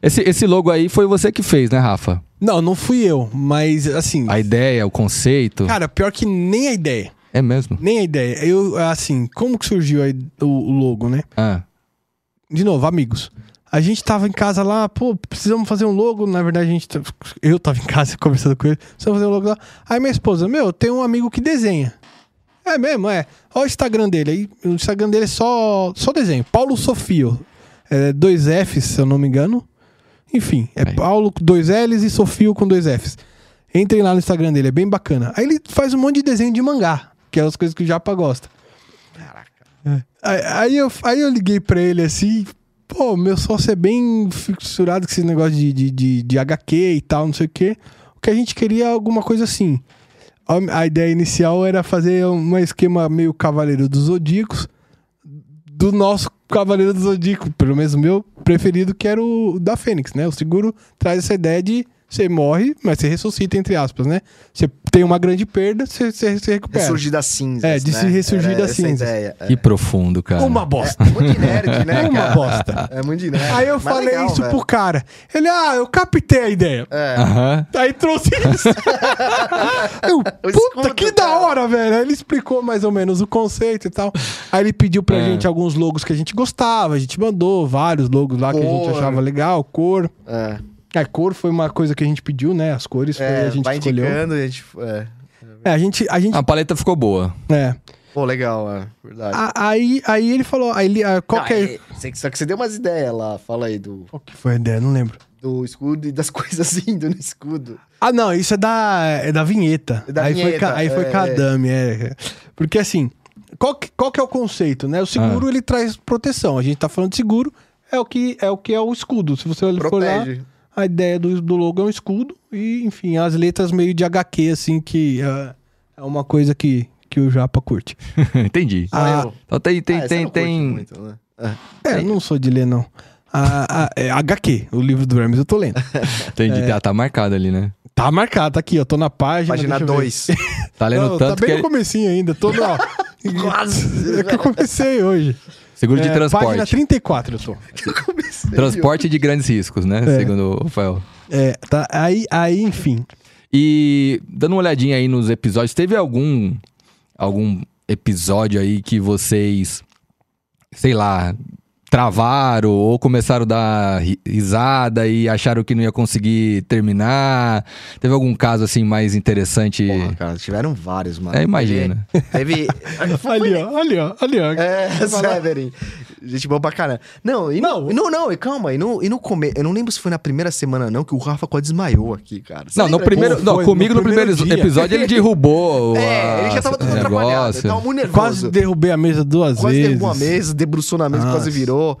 Speaker 1: Esse, esse logo aí foi você que fez, né, Rafa?
Speaker 2: Não, não fui eu, mas assim.
Speaker 1: A ideia, o conceito.
Speaker 2: Cara, pior que nem a ideia.
Speaker 1: É mesmo?
Speaker 2: Nem a ideia. Eu, assim, como que surgiu a id- o, o logo, né?
Speaker 1: Ah,
Speaker 2: De novo, amigos. A gente tava em casa lá, pô, precisamos fazer um logo. Na verdade, a gente. Eu tava em casa conversando com ele, precisamos fazer um logo lá. Aí minha esposa, meu, tem um amigo que desenha. É mesmo, é. Olha o Instagram dele. Aí o Instagram dele é só, só desenho. Paulo Sofio. É dois Fs, se eu não me engano. Enfim, é
Speaker 1: Aí.
Speaker 2: Paulo com dois L's e Sofio com dois Fs. Entrem lá no Instagram dele, é bem bacana. Aí ele faz um monte de desenho de mangá, que é as coisas que o Japa gosta.
Speaker 3: Caraca.
Speaker 2: Aí, aí eu, aí eu liguei pra ele assim, pô, meu sócio é bem fissurado com esse negócio de, de, de, de HQ e tal, não sei o quê. O que a gente queria é alguma coisa assim. A, a ideia inicial era fazer um esquema meio Cavaleiro dos Zodíacos, do nosso Cavaleiro do Zodíaco, pelo menos o meu preferido, que era o da Fênix, né? O seguro traz essa ideia de você morre, mas você ressuscita, entre aspas, né? Você tem uma grande perda, você, você recupera.
Speaker 3: Ressurgir das cinzas.
Speaker 2: É, de
Speaker 3: né?
Speaker 2: se ressurgir das cinzas.
Speaker 3: Ideia. É.
Speaker 1: que profundo, cara.
Speaker 2: Uma bosta.
Speaker 3: É muito de nerd, né?
Speaker 2: Uma bosta.
Speaker 3: É muito de nerd.
Speaker 2: Aí eu
Speaker 3: Mas
Speaker 2: falei
Speaker 3: legal,
Speaker 2: isso
Speaker 3: velho.
Speaker 2: pro cara. Ele, ah, eu captei a ideia.
Speaker 3: É.
Speaker 1: Aham.
Speaker 2: Aí trouxe isso. eu, puta,
Speaker 3: escudo,
Speaker 2: que da hora, velho. Aí ele explicou mais ou menos o conceito e tal. Aí ele pediu pra
Speaker 1: É.
Speaker 2: gente alguns logos que a gente gostava. A gente mandou vários logos lá que a gente
Speaker 3: Cor.
Speaker 2: achava legal. Cor.
Speaker 3: É.
Speaker 2: É, cor foi uma coisa que a gente pediu, né? As cores foi
Speaker 3: É,
Speaker 2: a gente
Speaker 3: vai
Speaker 2: escolheu.
Speaker 3: indicando e a gente. É.
Speaker 2: É, a gente... A gente
Speaker 1: A paleta ficou boa.
Speaker 2: é.
Speaker 3: Pô, legal, é. Verdade.
Speaker 2: A- aí, aí ele falou... Aí ele, ah, qual
Speaker 3: Não,
Speaker 2: que é...
Speaker 3: é- Só que você deu umas ideias lá, fala aí, do,
Speaker 2: Qual que foi a ideia? Não lembro.
Speaker 3: do escudo e das coisas indo no escudo.
Speaker 2: Ah, não, isso é da, é da vinheta.
Speaker 3: É da
Speaker 2: aí, Foi,
Speaker 3: vinheta,
Speaker 2: ca- aí foi
Speaker 3: é.
Speaker 2: a é. Porque assim, qual que, qual que é o conceito, né? O seguro, ele traz proteção. A gente tá falando de seguro, é o que é o, que é o escudo. Se você for lá,
Speaker 3: Protege.
Speaker 2: A ideia do, do logo é um escudo e, enfim, as letras meio de HQ, assim, que é, é uma coisa que, que o Japa curte.
Speaker 1: Entendi.
Speaker 2: Ah,
Speaker 3: eu.
Speaker 1: Então tem, tem,
Speaker 3: Ah, você
Speaker 1: tem,
Speaker 3: não curte
Speaker 1: tem.
Speaker 3: muito, né? É.
Speaker 2: É, não sou de ler, não. A, a- é HQ, o livro do Hermes eu tô lendo.
Speaker 1: Entendi.
Speaker 2: É.
Speaker 1: Tá, tá marcado ali, né?
Speaker 2: Tá marcado, tá aqui, eu tô na página.
Speaker 3: Página
Speaker 2: deixa eu ver.
Speaker 3: 2.
Speaker 1: Tá lendo
Speaker 2: Não, tá
Speaker 1: tanto
Speaker 2: bem
Speaker 1: que
Speaker 2: no comecinho ainda, tô no, ó,
Speaker 3: Quase.
Speaker 2: É que eu comecei hoje.
Speaker 1: Seguro de
Speaker 2: É, Página
Speaker 1: transporte.
Speaker 2: 34 eu tô.
Speaker 1: Transporte de grandes riscos, né?
Speaker 2: É.
Speaker 1: Segundo o Rafael.
Speaker 2: É, tá, aí, aí, enfim.
Speaker 1: E dando uma olhadinha aí nos episódios, teve algum algum episódio aí que vocês, sei lá, travaram ou começaram a dar ri- risada e acharam que não ia conseguir terminar? Teve algum caso assim mais interessante?
Speaker 3: Porra, cara, tiveram vários, mano.
Speaker 1: É, imagina.
Speaker 3: Teve.
Speaker 2: Ali, ó, ali, ó, ali, ó.
Speaker 3: É, Severin. Gente boa pra caramba. Não, e não,
Speaker 2: Não.
Speaker 3: não, e calma, e no, e no come... eu não lembro se foi na primeira semana, não, que o Rafa quase desmaiou aqui, cara. Você
Speaker 1: Não, no primeiro, não,
Speaker 2: Foi
Speaker 1: comigo
Speaker 2: no
Speaker 1: no primeiro, episódio ele derrubou
Speaker 3: É, ele já tava todo atrapalhado,
Speaker 1: negócio.
Speaker 3: ele tava muito nervoso.
Speaker 2: Quase derrubei a mesa duas
Speaker 3: Quase
Speaker 2: vezes.
Speaker 3: derrubou a mesa, debruçou na mesa,
Speaker 2: Nossa.
Speaker 3: quase virou.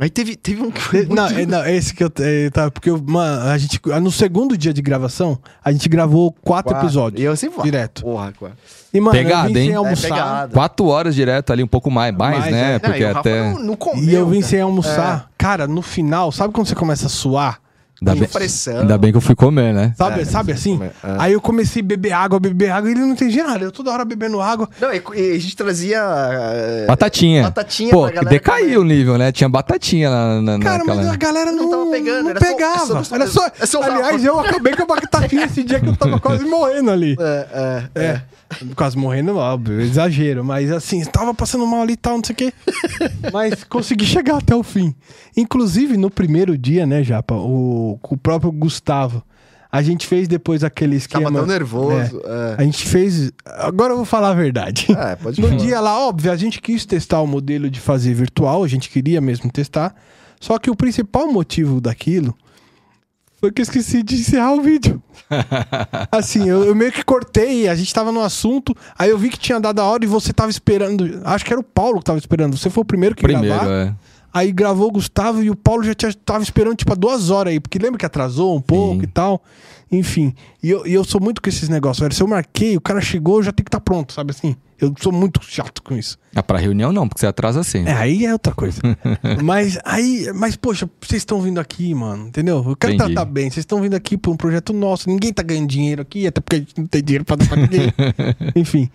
Speaker 3: Aí teve, teve um.
Speaker 2: Te- Não, é, não, esse que eu. É, tá, porque eu- mano, a gente. No segundo dia de gravação, a gente gravou quatro,
Speaker 3: Quatro.
Speaker 2: episódios.
Speaker 3: E eu sempre.
Speaker 2: Direto.
Speaker 3: Porra, cara.
Speaker 2: E, mano,
Speaker 1: Pegada,
Speaker 2: eu vim
Speaker 1: hein?
Speaker 2: sem
Speaker 1: É,
Speaker 2: almoçar.
Speaker 3: pegada.
Speaker 1: Quatro horas direto ali, um pouco mais, mais,
Speaker 2: Mais,
Speaker 1: né?
Speaker 2: é.
Speaker 1: Porque
Speaker 3: não, e o Rafa
Speaker 1: até.
Speaker 3: não, não comeu,
Speaker 2: e eu vim
Speaker 3: cara.
Speaker 2: sem almoçar. Cara, no final, sabe quando você começa a suar?
Speaker 1: Ainda
Speaker 3: Com
Speaker 1: bem,
Speaker 3: pressão.
Speaker 1: ainda bem que eu fui comer, né?
Speaker 2: Sabe,
Speaker 3: É,
Speaker 2: sabe assim?
Speaker 3: é.
Speaker 2: Aí eu comecei a beber água, beber água, e ele não entendia nada. Eu toda hora bebendo água.
Speaker 3: Não, e, e a gente trazia. é,
Speaker 1: Batatinha.
Speaker 3: Batatinha
Speaker 1: Pô,
Speaker 3: pra galera
Speaker 1: decaiu
Speaker 3: comer.
Speaker 1: o nível, né? Tinha batatinha na, na,
Speaker 2: Cara,
Speaker 1: naquela...
Speaker 2: mas a galera não,
Speaker 3: Não tava pegando,
Speaker 2: não
Speaker 3: era só-
Speaker 2: pegava.
Speaker 3: é só-
Speaker 2: era só,
Speaker 3: é só
Speaker 2: aliás, eu acabei com a batatinha esse dia que eu tava quase morrendo ali.
Speaker 3: É, é,
Speaker 2: É. Quase morrendo, óbvio, exagero. Mas assim, tava passando mal ali e tal, não sei o quê. mas consegui chegar até o fim. Inclusive, no primeiro dia, né, Japa, o, o próprio Gustavo, a gente fez depois aquele esquema.
Speaker 3: Tava tão nervoso.
Speaker 2: A gente fez. Agora eu vou falar a verdade.
Speaker 3: É, é pode
Speaker 2: No
Speaker 3: falar.
Speaker 2: dia lá, óbvio, a gente quis testar o modelo de fazer virtual, a gente queria mesmo testar. Só que o principal motivo daquilo foi que eu esqueci de encerrar o vídeo. assim, eu, eu meio que cortei, a gente tava no assunto, aí eu vi que tinha dado a hora e você tava esperando. Acho que era o Paulo que tava esperando. Você foi o primeiro que
Speaker 1: Primeiro,
Speaker 2: gravar.
Speaker 1: é.
Speaker 2: Aí gravou o Gustavo e o Paulo já tinha, tava esperando, tipo, há duas horas aí, porque lembra que atrasou um pouco
Speaker 1: Sim.
Speaker 2: e tal. Enfim. E eu, e eu sou muito com esses negócios, velho. Se eu marquei, o cara chegou, já tem que estar pronto, sabe assim? Eu sou muito chato com isso.
Speaker 1: Ah, pra reunião não, porque você atrasa sempre.
Speaker 2: É, aí é outra coisa. mas aí, mas poxa, vocês estão vindo aqui, mano, entendeu? Eu quero
Speaker 1: Entendi.
Speaker 2: tratar bem. Vocês estão vindo aqui por um projeto nosso. Ninguém tá ganhando dinheiro aqui, até porque a gente não tem dinheiro pra dar pra ninguém. Enfim.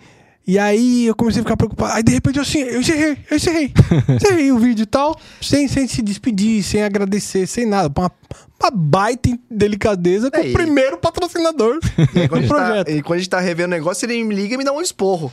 Speaker 2: E aí eu comecei a ficar preocupado. Aí de repente eu assim, eu encerrei, eu encerrei. encerrei o vídeo e tal, sem, sem se despedir, sem agradecer, sem nada. Uma, uma baita delicadeza com
Speaker 3: É,
Speaker 2: o primeiro patrocinador
Speaker 3: E
Speaker 2: do
Speaker 3: tá,
Speaker 2: projeto.
Speaker 3: e quando a gente tá revendo o negócio, ele me liga e me dá um esporro.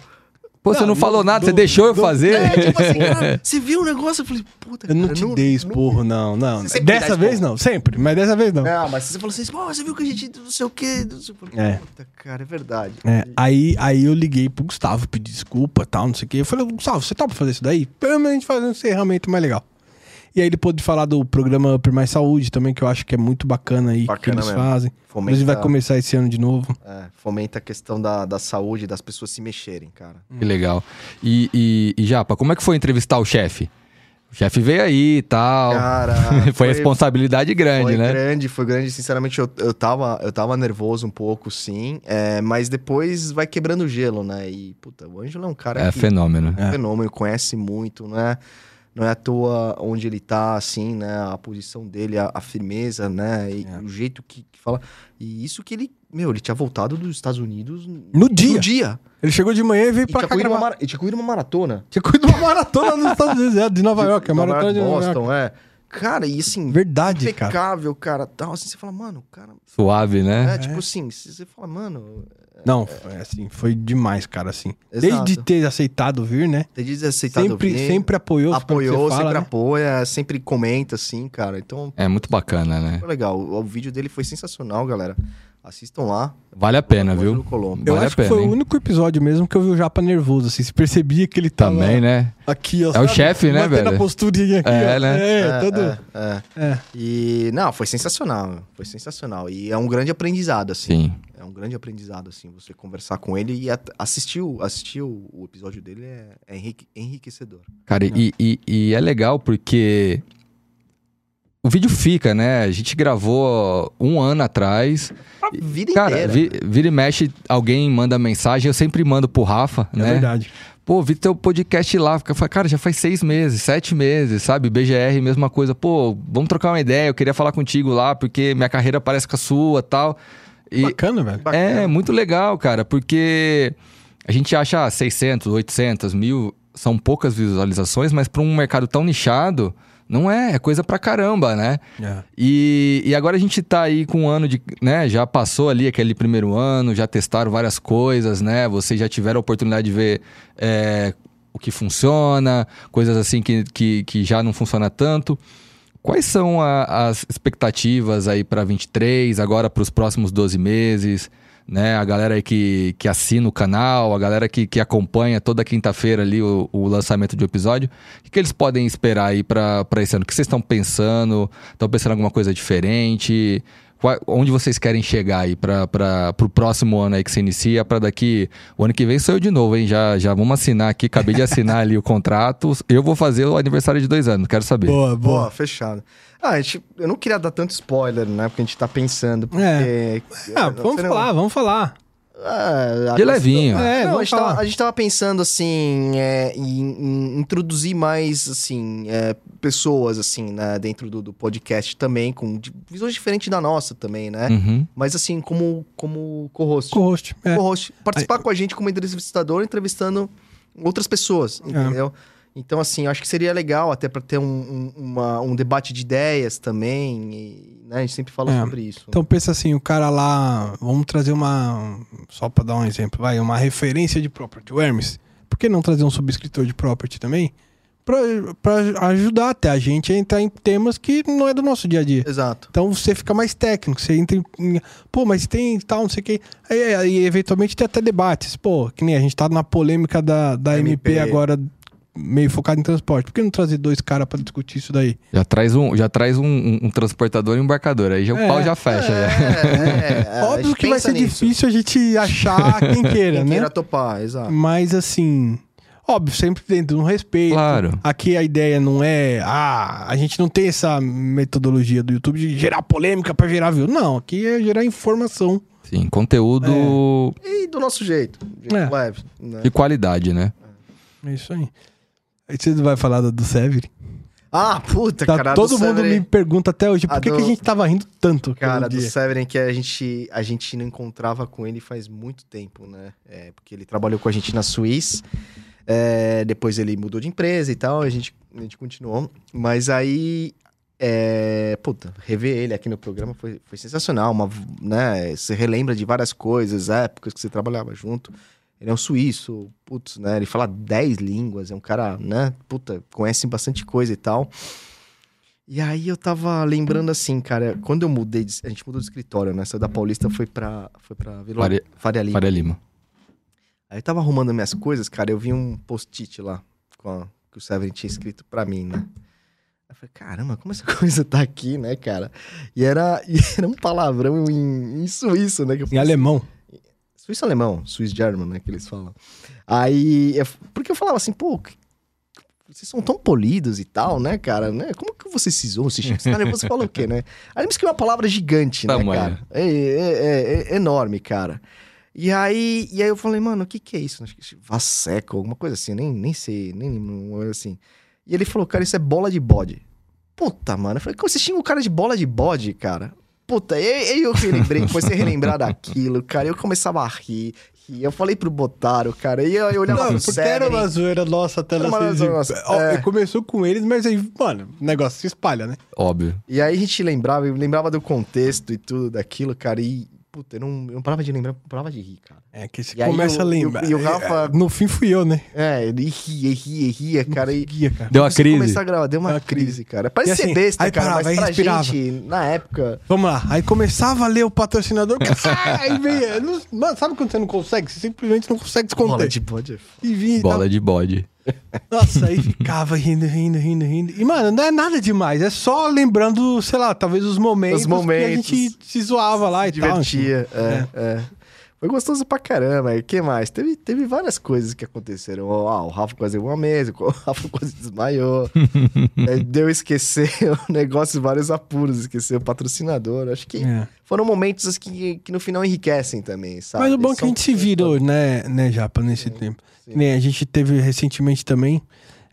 Speaker 1: Pô, você
Speaker 2: Não,
Speaker 1: não falou nada, você
Speaker 2: do-
Speaker 1: deixou eu
Speaker 2: do-
Speaker 1: fazer?
Speaker 3: É, tipo assim, cara, você viu o negócio? Eu falei, puta,
Speaker 2: Eu não
Speaker 3: cara,
Speaker 2: te dei esporro, não, não.
Speaker 3: Você
Speaker 2: Dessa vez não, sempre, mas dessa vez não.
Speaker 3: Não, mas você falou assim, pô, você viu que a gente não sei o quê. Não sei o quê.
Speaker 2: É.
Speaker 3: Puta, cara, é verdade.
Speaker 2: É, aí, aí eu liguei pro Gustavo, pedi desculpa tal, não sei o quê. Eu falei, Gustavo, você topa fazer isso daí? Pelo menos a gente fazer um encerramento mais legal. E aí ele pôde falar do programa Por Mais Saúde também, que eu acho que é muito bacana aí que
Speaker 3: Bacana
Speaker 2: eles
Speaker 3: mesmo.
Speaker 2: fazem.
Speaker 3: Fomenta,
Speaker 2: Inclusive vai começar esse ano de novo.
Speaker 3: é, fomenta a questão da, da saúde, das pessoas se mexerem, cara.
Speaker 1: Que legal. E, e, e Japa, como é que foi entrevistar o chefe? O chefe veio aí e tal.
Speaker 3: Cara,
Speaker 1: foi, responsabilidade grande,
Speaker 3: foi
Speaker 1: né?
Speaker 3: grande, foi grande. Sinceramente, eu, eu, tava, eu tava nervoso um pouco, sim. é, mas depois vai quebrando o gelo, né? E, puta, o Ângelo é um cara
Speaker 1: É
Speaker 3: que
Speaker 1: fenômeno.
Speaker 2: É.
Speaker 3: fenômeno, conhece muito, né? Não é à toa onde ele tá, assim, né? A posição dele, a, a firmeza, né? E
Speaker 2: É.
Speaker 3: o jeito que, que fala. E isso que ele, meu, ele tinha voltado dos Estados Unidos
Speaker 2: No dia.
Speaker 3: No dia.
Speaker 2: Ele chegou de manhã e veio
Speaker 3: E
Speaker 2: pra cá gravar.
Speaker 3: mara- e tinha corrido uma maratona.
Speaker 2: Tinha corrido uma maratona nos Estados Unidos, é, de Nova York,
Speaker 3: Nova
Speaker 2: maratona de
Speaker 3: York,
Speaker 2: Nova York.
Speaker 3: Boston, é. Cara, e assim,
Speaker 2: Verdade, cara.
Speaker 3: impecável, cara. Tal, assim, você fala, mano, o cara.
Speaker 1: Suave, né?
Speaker 3: É, tipo assim, você fala, mano.
Speaker 2: Não, é assim, foi demais, cara, assim.
Speaker 3: Exato.
Speaker 2: Desde ter aceitado vir, né?
Speaker 3: Tem de aceitado
Speaker 2: Sempre,
Speaker 3: vir,
Speaker 2: sempre apoiou.
Speaker 3: apoiou,
Speaker 2: fala,
Speaker 3: sempre
Speaker 2: né?
Speaker 3: apoia, sempre comenta, assim, cara. Então,
Speaker 1: É muito bacana, né?
Speaker 3: foi legal. O, o vídeo dele foi sensacional, galera. Assistam lá.
Speaker 1: Vale a pena, viu?
Speaker 3: Colombo.
Speaker 2: Eu
Speaker 1: Vale a
Speaker 2: acho que
Speaker 1: pena,
Speaker 2: foi
Speaker 1: hein?
Speaker 2: o único episódio mesmo que eu vi o Japa nervoso, assim. Se percebia que ele tava
Speaker 1: Também, né?
Speaker 2: aqui, ó.
Speaker 1: É o chefe, né,
Speaker 2: Mantendo
Speaker 1: velho?
Speaker 2: a posturinha aqui,
Speaker 1: É,
Speaker 2: ó.
Speaker 1: né?
Speaker 2: É, todo...
Speaker 3: é, é.
Speaker 2: É.
Speaker 3: E, não, foi sensacional. Foi sensacional. E é um grande aprendizado, assim.
Speaker 1: Sim.
Speaker 3: É um grande aprendizado, assim, você conversar com ele e assistir, o- assistir o, episódio dele é, é enrique- enriquecedor.
Speaker 1: Cara, e, e, e é legal porque o vídeo fica, né? A gente gravou um ano atrás.
Speaker 3: A vida
Speaker 1: Cara,
Speaker 3: inteira.
Speaker 1: vi- vira e mexe, alguém manda mensagem, eu sempre mando pro Rafa,
Speaker 2: É
Speaker 1: né?
Speaker 2: verdade.
Speaker 1: Pô, vi teu podcast lá. Fica- Cara, já faz seis meses, sete meses, sabe? BGR, mesma coisa. Pô, vamos trocar uma ideia. Eu queria falar contigo lá, porque minha carreira parece com a sua tal. E
Speaker 2: Bacana, velho.
Speaker 3: Bacana.
Speaker 1: é muito legal, cara, porque a gente acha ah, 600, 800, mil, são poucas visualizações, mas para um mercado tão nichado, Não é, é coisa pra caramba, né?
Speaker 2: É.
Speaker 1: E, e agora a gente tá aí com um ano de. né? Já passou ali aquele primeiro ano, já testaram várias coisas, né? Vocês já tiveram a oportunidade de ver é, o que funciona, coisas assim que, que, que já não funciona tanto. Quais são a- as expectativas aí para 23, agora para os próximos 12 meses? Né? A galera aí que, que assina o canal, a galera que, que acompanha toda quinta-feira ali o, o lançamento de um episódio. O que, que eles podem esperar aí para esse ano? O que vocês estão pensando? Estão pensando em alguma coisa diferente? Qua- onde vocês querem chegar aí para o próximo ano aí que se inicia? Para daqui. O ano que vem sou eu de novo, hein? Já, já vamos assinar aqui. Acabei de assinar ali o contrato. Eu vou fazer o aniversário de dois anos, quero saber.
Speaker 2: Boa, boa.
Speaker 3: Boa, fechado. Ah, a gente, eu não queria dar tanto spoiler, né? Porque a gente tá pensando. Porque,
Speaker 2: É. Ah,
Speaker 3: Não,
Speaker 2: vamos
Speaker 3: você não-
Speaker 2: falar, vamos falar.
Speaker 3: Ah, a
Speaker 1: De levinho.
Speaker 3: questão-
Speaker 2: É,
Speaker 3: não, a,
Speaker 2: vamos
Speaker 3: gente tava,
Speaker 2: falar.
Speaker 3: a gente tava pensando assim é, em, em introduzir mais assim é, pessoas assim né, dentro do, do podcast também com visões diferentes da nossa também, né?
Speaker 1: Uhum.
Speaker 3: Mas assim como como co-host,
Speaker 2: Co-host. É.
Speaker 3: co-host, participar com a gente como entrevistador, entrevistando outras pessoas, entendeu? Então, assim, eu acho que seria legal até para ter um, um, uma- um debate de ideias também. e, né, a gente sempre fala
Speaker 2: É.
Speaker 3: sobre isso.
Speaker 2: Então pensa assim, o cara lá, vamos trazer uma, só pra dar um exemplo, vai, uma referência de property, o Hermes. Por que não trazer um subscritor de property também? Pra ajudar até a gente a entrar em temas que não é do nosso dia a dia.
Speaker 3: Exato.
Speaker 2: Então você fica mais técnico, você entra em. Pô, mas tem tal, não sei o quê. Aí, aí, eventualmente tem até debates. Pô, que nem a gente tá na polêmica da, da MP,
Speaker 3: MP.
Speaker 2: agora, meio focado em transporte. Por que não trazer dois caras pra discutir isso daí?
Speaker 1: Já traz um, já traz um, um- um transportador e um embarcador. Aí já,
Speaker 2: É.
Speaker 1: o pau já fecha. já.
Speaker 3: É, é, a
Speaker 2: Óbvio que vai ser
Speaker 3: nisso.
Speaker 2: difícil a gente achar quem queira,
Speaker 3: Quem
Speaker 2: né?
Speaker 3: queira topar, exato.
Speaker 2: Mas assim, óbvio, sempre dentro de um respeito.
Speaker 1: Claro.
Speaker 2: Aqui a ideia não é, ah, a gente não tem essa metodologia do YouTube de gerar polêmica pra gerar view. Não, aqui é gerar informação.
Speaker 1: Sim, conteúdo
Speaker 3: E do nosso jeito, de
Speaker 2: É.
Speaker 3: leve. Né?
Speaker 1: de qualidade, né?
Speaker 2: É isso aí. Você vai falar do, do Severi?
Speaker 3: Ah, puta,
Speaker 2: Tá,
Speaker 3: cara.
Speaker 2: todo
Speaker 3: do
Speaker 2: mundo
Speaker 3: Severin-
Speaker 2: me pergunta até hoje, por
Speaker 3: A
Speaker 2: que,
Speaker 3: do-
Speaker 2: que a gente tava rindo tanto?
Speaker 3: Cara, do
Speaker 2: dia?
Speaker 3: Severin que a gente, a gente não encontrava com ele faz muito tempo, né? É, porque ele trabalhou com a gente na Suíça. é, depois ele mudou de empresa e tal, a gente, a gente continuou. Mas aí, é, puta, rever ele aqui no programa foi, foi sensacional. Uma, né, você relembra de várias coisas, épocas que você trabalhava junto. Ele é um suíço, putz, né? Ele fala 10 línguas, é um cara, né? Puta, conhece bastante coisa e tal. E aí eu tava lembrando assim, cara, quando eu mudei, de- a gente mudou de escritório, né? Saiu da Paulista, foi pra, foi pra Vila
Speaker 1: Faria-
Speaker 3: Faria Lima.
Speaker 1: Faria Lima.
Speaker 3: Aí eu tava arrumando minhas coisas, cara, eu vi um post-it lá, com a- que o Severin tinha escrito pra mim, né? Eu falei, caramba, como essa coisa tá aqui, né, cara? E era, e era um palavrão em, em suíço, né? Que eu Falei,
Speaker 2: alemão.
Speaker 3: Swiss German, né, que eles falam. Aí, eu- porque eu falava assim, pô, vocês são tão polidos e tal, né, cara, né? Como que vocês se zoam, se xingam? Você fala o quê, né? Aí ele me uma palavra gigante, né,
Speaker 1: Tamanho.
Speaker 3: cara? É, é- é- é enorme, cara. E aí, e aí eu falei, mano, o que que é isso? É Vasseco, alguma coisa assim, nem, nem sei, nem uma coisa assim. E ele falou, cara, isso é bola de bode. Puta, mano. Eu falei, como você xinga o cara de bola de bode, cara? Puta, e aí eu relembrei, comecei a relembrar daquilo, cara. Eu começava a rir, rir. Eu falei pro Botaro, cara. E eu, eu olhava
Speaker 2: Não,
Speaker 3: pro
Speaker 2: porque era uma zoeira nossa até
Speaker 3: zoeira nossa,
Speaker 2: Ó,
Speaker 3: é.
Speaker 2: Começou com eles, mas aí, mano, o negócio se espalha, né?
Speaker 1: Óbvio.
Speaker 3: E aí a gente lembrava, eu lembrava do contexto e tudo daquilo, cara. E, puta, eu não, eu não parava de lembrar, eu parava de rir, cara.
Speaker 2: É que você
Speaker 3: E aí
Speaker 2: começa
Speaker 3: o-
Speaker 2: a lembrar.
Speaker 3: e o- o
Speaker 2: É,
Speaker 3: Rafa-
Speaker 2: é, No fim fui eu, né?
Speaker 3: É, ele ria, ria, ria, cara. E
Speaker 2: Guia, cara.
Speaker 1: Deu uma crise.
Speaker 3: começar a gravar, deu uma
Speaker 2: Deu uma
Speaker 3: crise,
Speaker 2: crise.
Speaker 3: cara. Parece
Speaker 2: assim,
Speaker 3: ser besta,
Speaker 2: aí
Speaker 3: cara,
Speaker 2: parava, aí
Speaker 3: mas pra
Speaker 2: respirava.
Speaker 3: gente, na época...
Speaker 2: Vamos lá. Aí começava a ler o patrocinador. aí vinha. não- Mano, sabe quando você não consegue? Você simplesmente não consegue se
Speaker 3: Bola
Speaker 2: conter.
Speaker 3: de bode é
Speaker 2: E vinha
Speaker 1: Bola de bode.
Speaker 2: Nossa, aí ficava rindo, rindo, rindo, rindo. E, mano, não é nada demais. É só lembrando, sei lá, talvez os momentos,
Speaker 3: Os momentos.
Speaker 2: que a gente se zoava lá e tal. enfim.
Speaker 3: divertia. é, é. Foi gostoso pra caramba. E o que mais? Teve, teve várias coisas que aconteceram. Ah, o Rafa quase uma mesa, o Rafa quase desmaiou. é, deu esquecer o negócio, vários apuros, esquecer o patrocinador. Acho que
Speaker 2: É.
Speaker 3: foram momentos assim, que, que no final enriquecem também, sabe?
Speaker 2: Mas o bom é que a gente se virou, né, né, Japa, nesse tempo.
Speaker 3: Sim.
Speaker 2: Nem a gente teve recentemente também.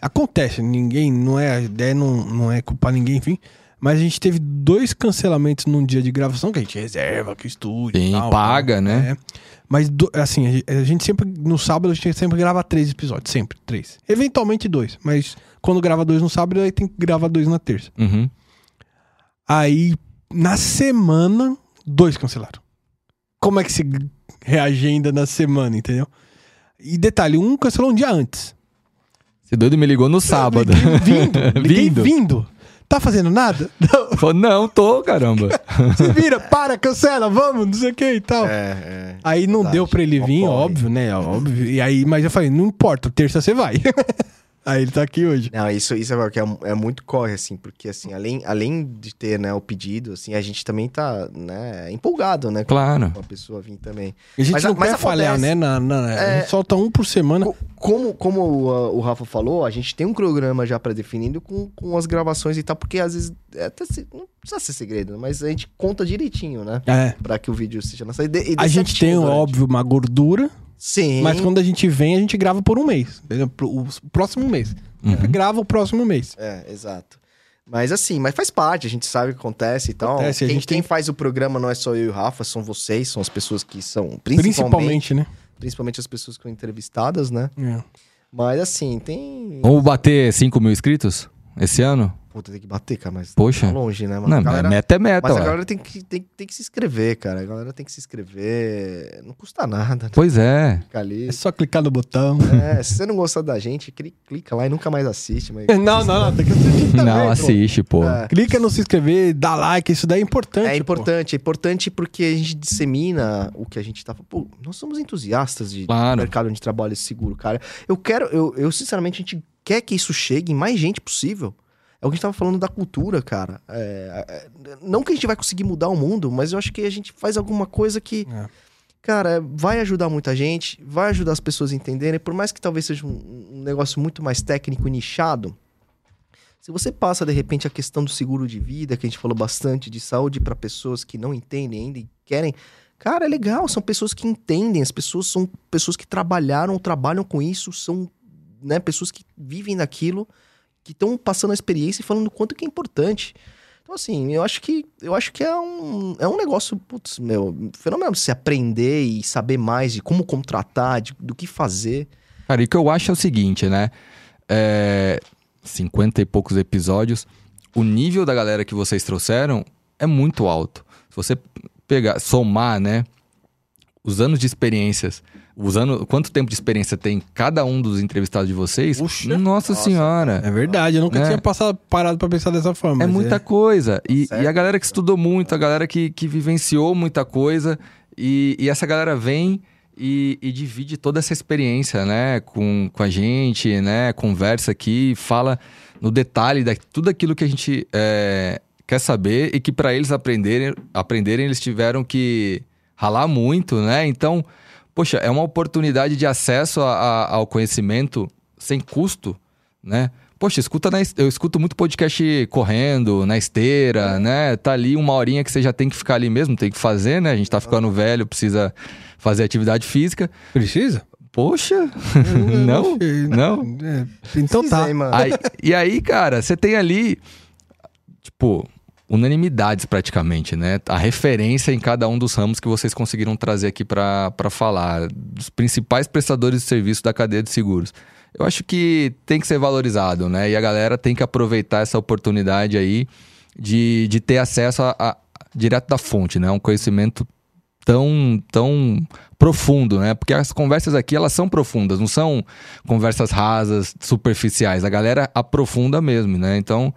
Speaker 2: Acontece, ninguém, não é, a ideia não, não é culpar ninguém, enfim. Mas a gente teve dois cancelamentos num dia de gravação, que a gente reserva, que estúdio.
Speaker 1: Sim,
Speaker 2: tal,
Speaker 1: paga, né?
Speaker 2: É. Mas, do- assim, a gente- a gente sempre, no sábado, a gente sempre grava três episódios. Sempre, três. Eventualmente dois. Mas quando grava dois no sábado, aí tem que gravar dois na terça.
Speaker 1: Uhum.
Speaker 2: Aí, na semana, dois cancelaram. Como é que se reagenda na semana, entendeu? E detalhe, um cancelou um dia antes.
Speaker 1: Esse doido me ligou no sábado.
Speaker 2: Liguei vindo. Liguei
Speaker 1: Vindo.
Speaker 2: vindo. Tá fazendo nada? Não.
Speaker 1: Falou, não, tô, caramba.
Speaker 2: Se vira, para, cancela, vamos, não sei o que e tal.
Speaker 3: É, é.
Speaker 2: Aí não
Speaker 3: Verdade.
Speaker 2: deu pra ele vir, óbvio, né? Óbvio. E aí, mas eu falei, não importa, terça você vai. aí ele tá aqui hoje.
Speaker 3: Não, isso, isso é, que é, é muito corre, assim, porque, assim, além, além de ter, né, o pedido, assim, a gente também tá, né, empolgado, né?
Speaker 1: Claro.
Speaker 3: Com a pessoa vir também.
Speaker 2: A gente
Speaker 3: Mas
Speaker 2: não
Speaker 3: a- mas
Speaker 2: quer falhar, né? Na, na- A
Speaker 3: É.
Speaker 2: gente solta um por semana.
Speaker 3: Co- Como, como o, o Rafa falou, a gente tem um programa já pré-definido com, com as gravações e tal, porque às vezes, é até se- não precisa ser segredo, mas a gente conta direitinho, né?
Speaker 2: É.
Speaker 3: Pra que o vídeo seja lançado. E e
Speaker 2: A gente tem,
Speaker 3: durante.
Speaker 2: óbvio, uma gordura,
Speaker 3: Sim.
Speaker 2: mas quando a gente vem, a gente grava por um mês. O próximo mês. Sempre
Speaker 1: Uhum.
Speaker 2: grava o próximo mês.
Speaker 3: É, exato. Mas assim, mas faz parte, a gente sabe o que acontece e tal.
Speaker 2: Acontece, a
Speaker 3: quem,
Speaker 2: gente
Speaker 3: quem
Speaker 2: tem-
Speaker 3: faz o programa não é só eu e o Rafa, são vocês, são as pessoas que são, principalmente,
Speaker 2: Principalmente, né?
Speaker 3: principalmente as pessoas que são entrevistadas, né?
Speaker 2: É.
Speaker 3: Mas assim, tem.
Speaker 1: Vamos bater 5 mil inscritos esse ano?
Speaker 3: Puta, tem que bater, cara, mas
Speaker 1: Poxa.
Speaker 3: tá longe, né, mano?
Speaker 1: Não,
Speaker 3: A galera-
Speaker 1: meta é meta,
Speaker 3: Mas a
Speaker 1: ué.
Speaker 3: galera tem que, tem, tem que se inscrever, cara. A galera tem que se inscrever. Não custa nada, né?
Speaker 1: Pois é.
Speaker 2: É só clicar no botão.
Speaker 3: É, se você não gostar da gente, cli- clica lá e nunca mais assiste. Mas...
Speaker 2: Não, não, não. Tem que assistir também.
Speaker 1: Não,
Speaker 2: pô.
Speaker 1: assiste, pô.
Speaker 3: É.
Speaker 2: Clica no se inscrever, dá like, isso daí é importante.
Speaker 3: É
Speaker 2: pô.
Speaker 3: importante, é importante porque a gente dissemina o que a gente tá. Pô, nós somos entusiastas de
Speaker 1: Claro.
Speaker 3: mercado de trabalho seguro, cara. Eu quero, eu, eu sinceramente, a gente quer que isso chegue em mais gente possível. É o que a gente tava falando da cultura, cara. É, é, não que a gente vai conseguir mudar o mundo, mas eu acho que a gente faz alguma coisa que,
Speaker 2: É.
Speaker 3: cara, vai ajudar muita gente, vai ajudar as pessoas a entenderem, por mais que talvez seja um, um negócio muito mais técnico e nichado. Se você passa, de repente, a questão do seguro de vida, que a gente falou bastante, de saúde para pessoas que não entendem ainda e querem. Cara, é legal, são pessoas que entendem, as pessoas são pessoas que trabalharam, trabalham com isso, são né, pessoas que vivem daquilo, que estão passando a experiência e falando o quanto que é importante. Então, assim, eu acho que eu acho que é um, é um negócio, putz, meu, fenomenal se aprender e saber mais de como contratar, de- do que fazer.
Speaker 1: Cara, e o que eu acho é o seguinte, né? É, 50 e poucos episódios. O nível da galera que vocês trouxeram é muito alto. Se você pegar, somar, né? Os anos de experiências, os anos, quanto tempo de experiência tem cada um dos entrevistados de vocês?
Speaker 2: Puxa.
Speaker 1: nossa,
Speaker 3: Nossa.
Speaker 1: senhora!
Speaker 2: É verdade, eu nunca
Speaker 1: É.
Speaker 2: tinha passado, parado pra pensar dessa forma.
Speaker 1: É muita coisa. E,
Speaker 3: Certo.
Speaker 1: e a galera que estudou muito, a galera que, que vivenciou muita coisa. E, e essa galera vem e, e divide toda essa experiência, né? Com, com a gente, né? Conversa aqui, fala no detalhe de tudo aquilo que a gente é, quer saber e que para eles aprenderem, aprenderem, eles tiveram que ralar muito, né? Então, poxa, é uma oportunidade de acesso a- a- ao conhecimento sem custo, né? Poxa, escuta na, eu escuto muito podcast correndo, na esteira, né? Tá ali uma horinha que você já tem que ficar ali mesmo, tem que fazer, né? A gente tá ficando velho, precisa fazer atividade física.
Speaker 2: Precisa?
Speaker 1: Poxa, não?
Speaker 2: sei.
Speaker 1: Não?
Speaker 2: É, então tá.
Speaker 1: Aí- e aí, cara, você tem ali, tipo, unanimidades praticamente, né? A referência em cada um dos ramos que vocês conseguiram trazer aqui pra falar, dos principais prestadores de serviço da cadeia de seguros. Eu acho que tem que ser valorizado, né? E a galera tem que aproveitar essa oportunidade aí de, de ter acesso a, a- direto da fonte, né? Um conhecimento tão, tão profundo, né? Porque as conversas aqui, elas são profundas, não são conversas rasas, superficiais. A galera aprofunda mesmo, né? Então,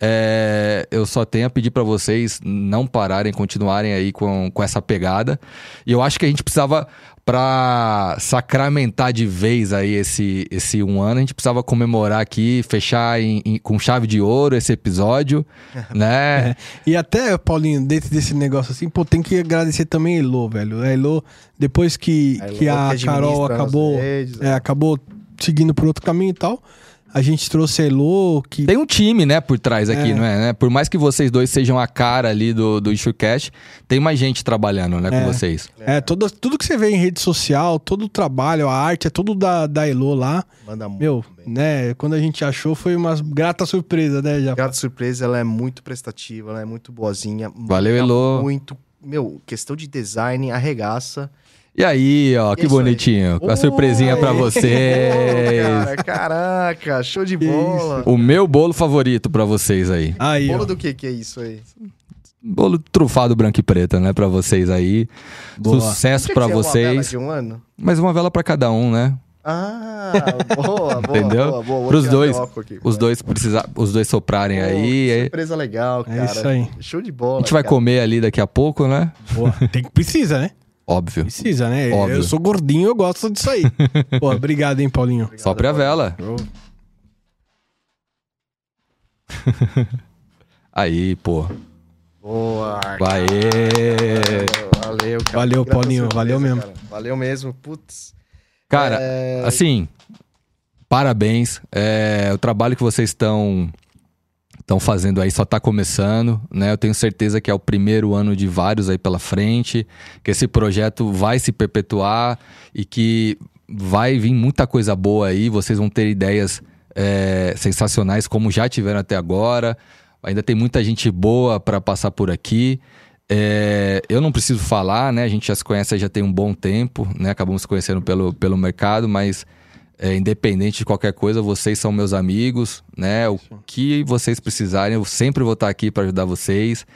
Speaker 1: é, eu só tenho a pedir para vocês não pararem, continuarem aí com, com essa pegada. E eu acho que a gente precisava, para sacramentar de vez aí esse, esse um ano, a gente precisava comemorar aqui, fechar em- em- com chave de ouro esse episódio, né?
Speaker 2: E até, Paulinho, dentro desse negócio assim, pô, tem que agradecer também a Elo, velho. A Elo, depois que
Speaker 3: A
Speaker 2: que a,
Speaker 3: que
Speaker 2: Carol acabou,
Speaker 3: redes,
Speaker 2: é, acabou seguindo por outro caminho e tal, A gente trouxe a Elo, que
Speaker 1: Tem um time, né, por trás aqui,
Speaker 2: É.
Speaker 1: não é? né? Por mais que vocês dois sejam a cara ali do, do IssueCast, tem mais gente trabalhando, né,
Speaker 2: É.
Speaker 1: com vocês.
Speaker 2: É, todo, tudo que você vê em rede social, todo o trabalho, a arte, é tudo da, da Elo lá.
Speaker 3: Manda muito
Speaker 2: Meu,
Speaker 3: bem.
Speaker 2: né? Quando a gente achou, foi uma grata surpresa, né, já.
Speaker 3: Grata surpresa, ela é muito prestativa, ela é muito boazinha.
Speaker 1: Valeu, Elô.
Speaker 3: Muito. Meu, questão de design, arregaça.
Speaker 1: E aí, ó, que
Speaker 3: Isso aí.
Speaker 1: bonitinho. Com a surpresinha pra
Speaker 3: Oi.
Speaker 1: vocês.
Speaker 3: Cara, caraca, show de bola.
Speaker 1: O meu bolo favorito pra vocês aí.
Speaker 2: Aí,
Speaker 3: Bolo
Speaker 2: ó.
Speaker 3: do que que é isso aí?
Speaker 1: Bolo trufado branco e preto, né, pra vocês aí.
Speaker 2: Boa.
Speaker 1: Sucesso
Speaker 3: que ser uma vela
Speaker 1: vocês.
Speaker 3: de um ano?
Speaker 1: Mais uma vela pra cada um, né?
Speaker 3: Ah, boa, boa.
Speaker 1: Entendeu?
Speaker 3: Boa, boa.
Speaker 1: Pros dois.
Speaker 3: aqui.
Speaker 1: Os dois precisar, os dois soprarem
Speaker 3: Pô,
Speaker 1: aí.
Speaker 3: que
Speaker 1: aí
Speaker 3: Surpresa legal,
Speaker 2: É
Speaker 3: cara.
Speaker 2: isso aí.
Speaker 3: Show de bola.
Speaker 1: A gente vai
Speaker 3: cara.
Speaker 1: comer ali daqui a pouco, né?
Speaker 2: Boa. Tem que precisa, né?
Speaker 1: Óbvio.
Speaker 2: Precisa, né?
Speaker 1: Óbvio.
Speaker 2: Eu sou gordinho, eu gosto disso aí. Pô, obrigado, hein, Paulinho.
Speaker 3: Obrigado,
Speaker 1: Sopre a
Speaker 3: Paulo.
Speaker 1: vela. Aí, pô.
Speaker 3: Boa.
Speaker 1: Vai.
Speaker 3: Valeu, cara.
Speaker 2: Valeu, Paulinho, valeu mesmo.
Speaker 3: cara. Valeu mesmo. Putz.
Speaker 1: Cara,
Speaker 3: É,
Speaker 1: assim, parabéns. É, o trabalho que vocês estão estão fazendo aí só tá começando, né? Eu tenho certeza que é o primeiro ano de vários aí pela frente, que esse projeto vai se perpetuar e que vai vir muita coisa boa aí. Vocês vão ter ideias é, sensacionais como já tiveram até agora. Ainda tem muita gente boa para passar por aqui. É, eu não preciso falar, né? A gente já se conhece já tem um bom tempo, né? Acabamos se conhecendo pelo, pelo mercado, mas é, independente de qualquer coisa, vocês são meus amigos, né? O que vocês precisarem, eu sempre vou estar aqui para ajudar vocês.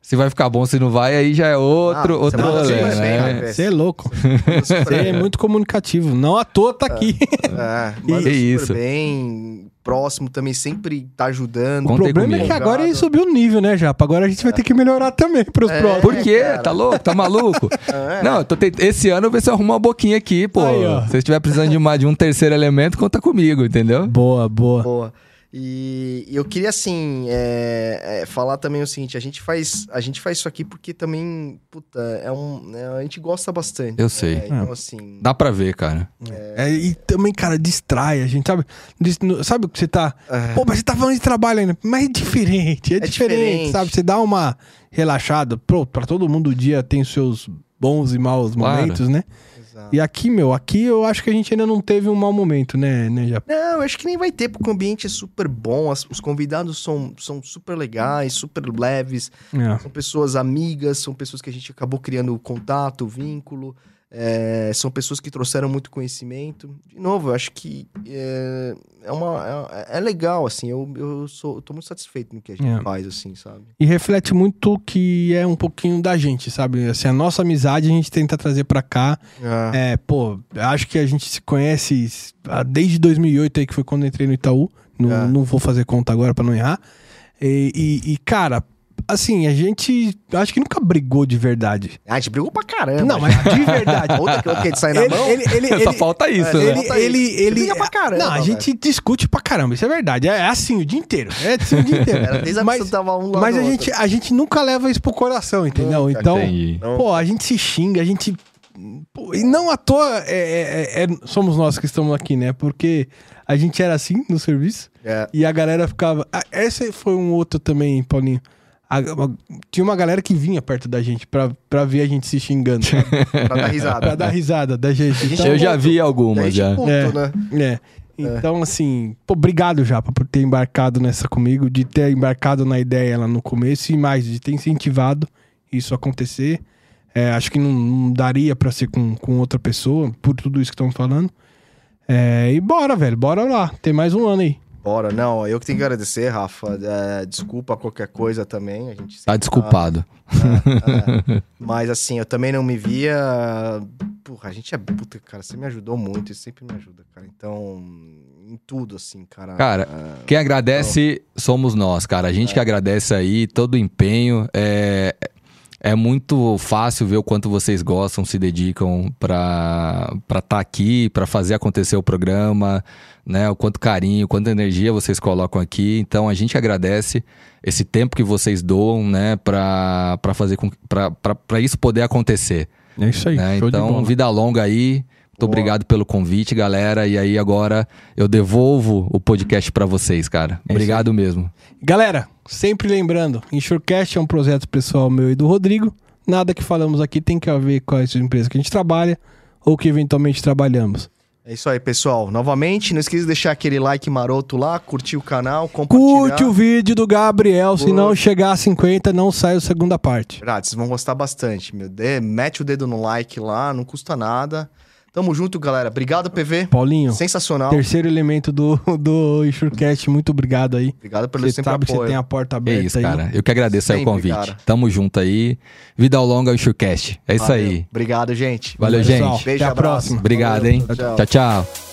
Speaker 1: Se vai ficar bom, se não vai, aí já é outro,
Speaker 3: Ah,
Speaker 1: outro rolê, né?
Speaker 2: Você é louco. Você é muito comunicativo. Não à toa tá aqui.
Speaker 3: É, manda
Speaker 1: Que
Speaker 3: super
Speaker 1: isso.
Speaker 3: bem. Próximo também sempre tá ajudando.
Speaker 2: O
Speaker 1: Contem
Speaker 2: problema é
Speaker 1: comigo.
Speaker 2: que agora ele subiu o nível, né, Japa? Agora a gente vai ter que melhorar também pros
Speaker 3: É.
Speaker 2: próximos.
Speaker 1: Por quê?
Speaker 3: cara.
Speaker 1: Tá louco? Tá maluco?
Speaker 3: É.
Speaker 1: Não, eu tô tent- esse ano eu ver se eu arrumo uma boquinha aqui, pô.
Speaker 2: Aí,
Speaker 1: se você estiver precisando de, uma, de um terceiro elemento, conta comigo, entendeu?
Speaker 2: Boa, boa.
Speaker 3: Boa. E e eu queria, assim, é, é, falar também o seguinte: a gente, faz, a gente faz isso aqui porque também, puta, é um. é, a gente gosta bastante.
Speaker 1: Eu sei.
Speaker 3: né? Então, assim.
Speaker 1: Dá pra ver, cara.
Speaker 2: É, e também, cara, distrai a gente, sabe? Diz- no- Sabe o que você tá.
Speaker 3: é,
Speaker 2: Pô, mas você tá falando de trabalho ainda. Mas é diferente, é,
Speaker 3: É
Speaker 2: diferente,
Speaker 3: diferente.
Speaker 2: sabe? Você dá uma relaxada. Pô, pra todo mundo o dia tem os seus bons e maus
Speaker 1: Claro.
Speaker 2: momentos, né?
Speaker 3: Exato.
Speaker 2: E aqui, meu, aqui eu acho que a gente ainda não teve um mau momento, né, né, Japa?
Speaker 3: Não, eu acho que nem vai ter, porque o ambiente é super bom, as- os convidados são, são super legais, super leves,
Speaker 2: É.
Speaker 3: são pessoas amigas, são pessoas que a gente acabou criando contato, vínculo, é, são pessoas que trouxeram muito conhecimento. De novo, eu acho que é, é, uma, é, é legal, assim, eu, eu, sou, eu tô muito satisfeito no que a gente
Speaker 2: É.
Speaker 3: faz, assim, sabe?
Speaker 2: E reflete muito que é um pouquinho da gente, sabe? Assim, a nossa amizade a gente tenta trazer pra cá.
Speaker 3: É.
Speaker 2: É, pô, acho que a gente se conhece ah, desde 2008 aí, que foi quando eu entrei no Itaú. Não,
Speaker 3: É.
Speaker 2: não vou fazer conta agora pra não errar. E, e- e, cara, assim, a gente acho que nunca brigou de verdade.
Speaker 3: Ah, a gente brigou pra caramba.
Speaker 2: não, mas de verdade.
Speaker 3: Outra que eu que sai na
Speaker 2: ele,
Speaker 3: mão.
Speaker 2: ele, ele,
Speaker 1: Só
Speaker 2: ele,
Speaker 1: falta isso,
Speaker 3: é,
Speaker 1: né?
Speaker 2: ele,
Speaker 3: Falta
Speaker 2: ele,
Speaker 3: isso.
Speaker 2: Ele,
Speaker 3: briga pra caramba,
Speaker 2: Não, a gente discute pra caramba, isso é verdade. É assim o dia inteiro. É assim o dia inteiro.
Speaker 3: Era desde a
Speaker 2: mas
Speaker 3: pessoa tava um lado
Speaker 2: mas a gente, a gente nunca leva isso pro coração, entendeu?
Speaker 3: Nunca,
Speaker 2: então,
Speaker 1: Entendi.
Speaker 2: Pô, a gente se xinga, a gente. pô, e não à toa é- é- é- é- somos nós que estamos aqui, né? Porque a gente era assim no serviço
Speaker 3: É.
Speaker 2: e a galera ficava. Ah, esse foi um outro também, Paulinho. A- uma- tinha uma galera que vinha perto da gente pra, pra ver a gente se xingando, sabe?
Speaker 3: Pra dar risada.
Speaker 2: pra dar risada da gente.
Speaker 3: gente
Speaker 2: Então,
Speaker 1: eu já vi
Speaker 3: a
Speaker 1: algumas
Speaker 3: gente
Speaker 1: já.
Speaker 3: puto,
Speaker 2: É.
Speaker 3: né?
Speaker 2: é. Então, assim, pô, obrigado, Japa, por ter embarcado nessa comigo, de ter embarcado na ideia lá no começo e mais, de ter incentivado isso acontecer. É, acho que não, não daria pra ser com, com outra pessoa, por tudo isso que estamos falando. É, e bora, velho, bora lá. Tem mais um ano aí.
Speaker 3: Bora, não, eu que tenho que agradecer, Rafa. É, desculpa qualquer coisa também. A gente
Speaker 1: Tá
Speaker 3: sempre
Speaker 1: desculpado.
Speaker 3: É, é. Mas assim, eu também não me via. Porra, a gente é. Puta, cara, você me ajudou muito e sempre me ajuda, cara. Então, em tudo, assim, cara.
Speaker 1: Cara,
Speaker 3: É,
Speaker 1: Quem agradece somos nós, cara. A gente que agradece aí todo o empenho. É, é muito fácil ver o quanto vocês gostam, se dedicam pra estar aqui, pra fazer acontecer o programa, né? O quanto carinho, quanta energia vocês colocam aqui. Então a gente agradece esse tempo que vocês doam, né? Pra, pra fazer pra isso poder acontecer.
Speaker 2: É isso aí.
Speaker 1: né? Então, vida longa aí. Muito obrigado pelo convite, galera. E aí agora eu devolvo o podcast pra vocês, cara.
Speaker 2: É
Speaker 1: Obrigado mesmo.
Speaker 2: Galera, sempre lembrando, Insurecast é um projeto pessoal meu e do Rodrigo. Nada que falamos aqui tem que ver com as empresas que a gente trabalha ou que eventualmente trabalhamos.
Speaker 3: É isso aí, pessoal. Novamente, não esqueça de deixar aquele like maroto lá, curtir o canal, compartilhar.
Speaker 2: Curte o vídeo do Gabriel, se não chegar a 50, não sai a segunda parte.
Speaker 3: Verdade, vocês vão gostar bastante. Meu Deus, mete o dedo no like lá, não custa nada. Tamo junto, galera. Obrigado, PV.
Speaker 2: Paulinho,
Speaker 3: Sensacional.
Speaker 2: terceiro elemento do, do Insurecast, muito obrigado aí.
Speaker 3: Obrigado pelo
Speaker 2: Você
Speaker 3: sempre
Speaker 2: sabe que
Speaker 3: apoio.
Speaker 2: você tem a porta
Speaker 1: É
Speaker 2: aberta
Speaker 1: isso,
Speaker 2: aí.
Speaker 1: cara. Eu que agradeço aí o
Speaker 3: Sempre,
Speaker 1: convite.
Speaker 3: cara.
Speaker 1: Tamo junto aí. Vida ao longo ao Enxurcast. É isso
Speaker 3: Valeu.
Speaker 1: aí.
Speaker 3: Obrigado, gente.
Speaker 1: Valeu,
Speaker 2: Pessoal,
Speaker 1: gente.
Speaker 3: Beijo,
Speaker 2: até a
Speaker 3: abraço.
Speaker 2: próxima.
Speaker 1: Obrigado,
Speaker 3: Valeu,
Speaker 1: hein?
Speaker 3: tchau.
Speaker 1: tchau. tchau.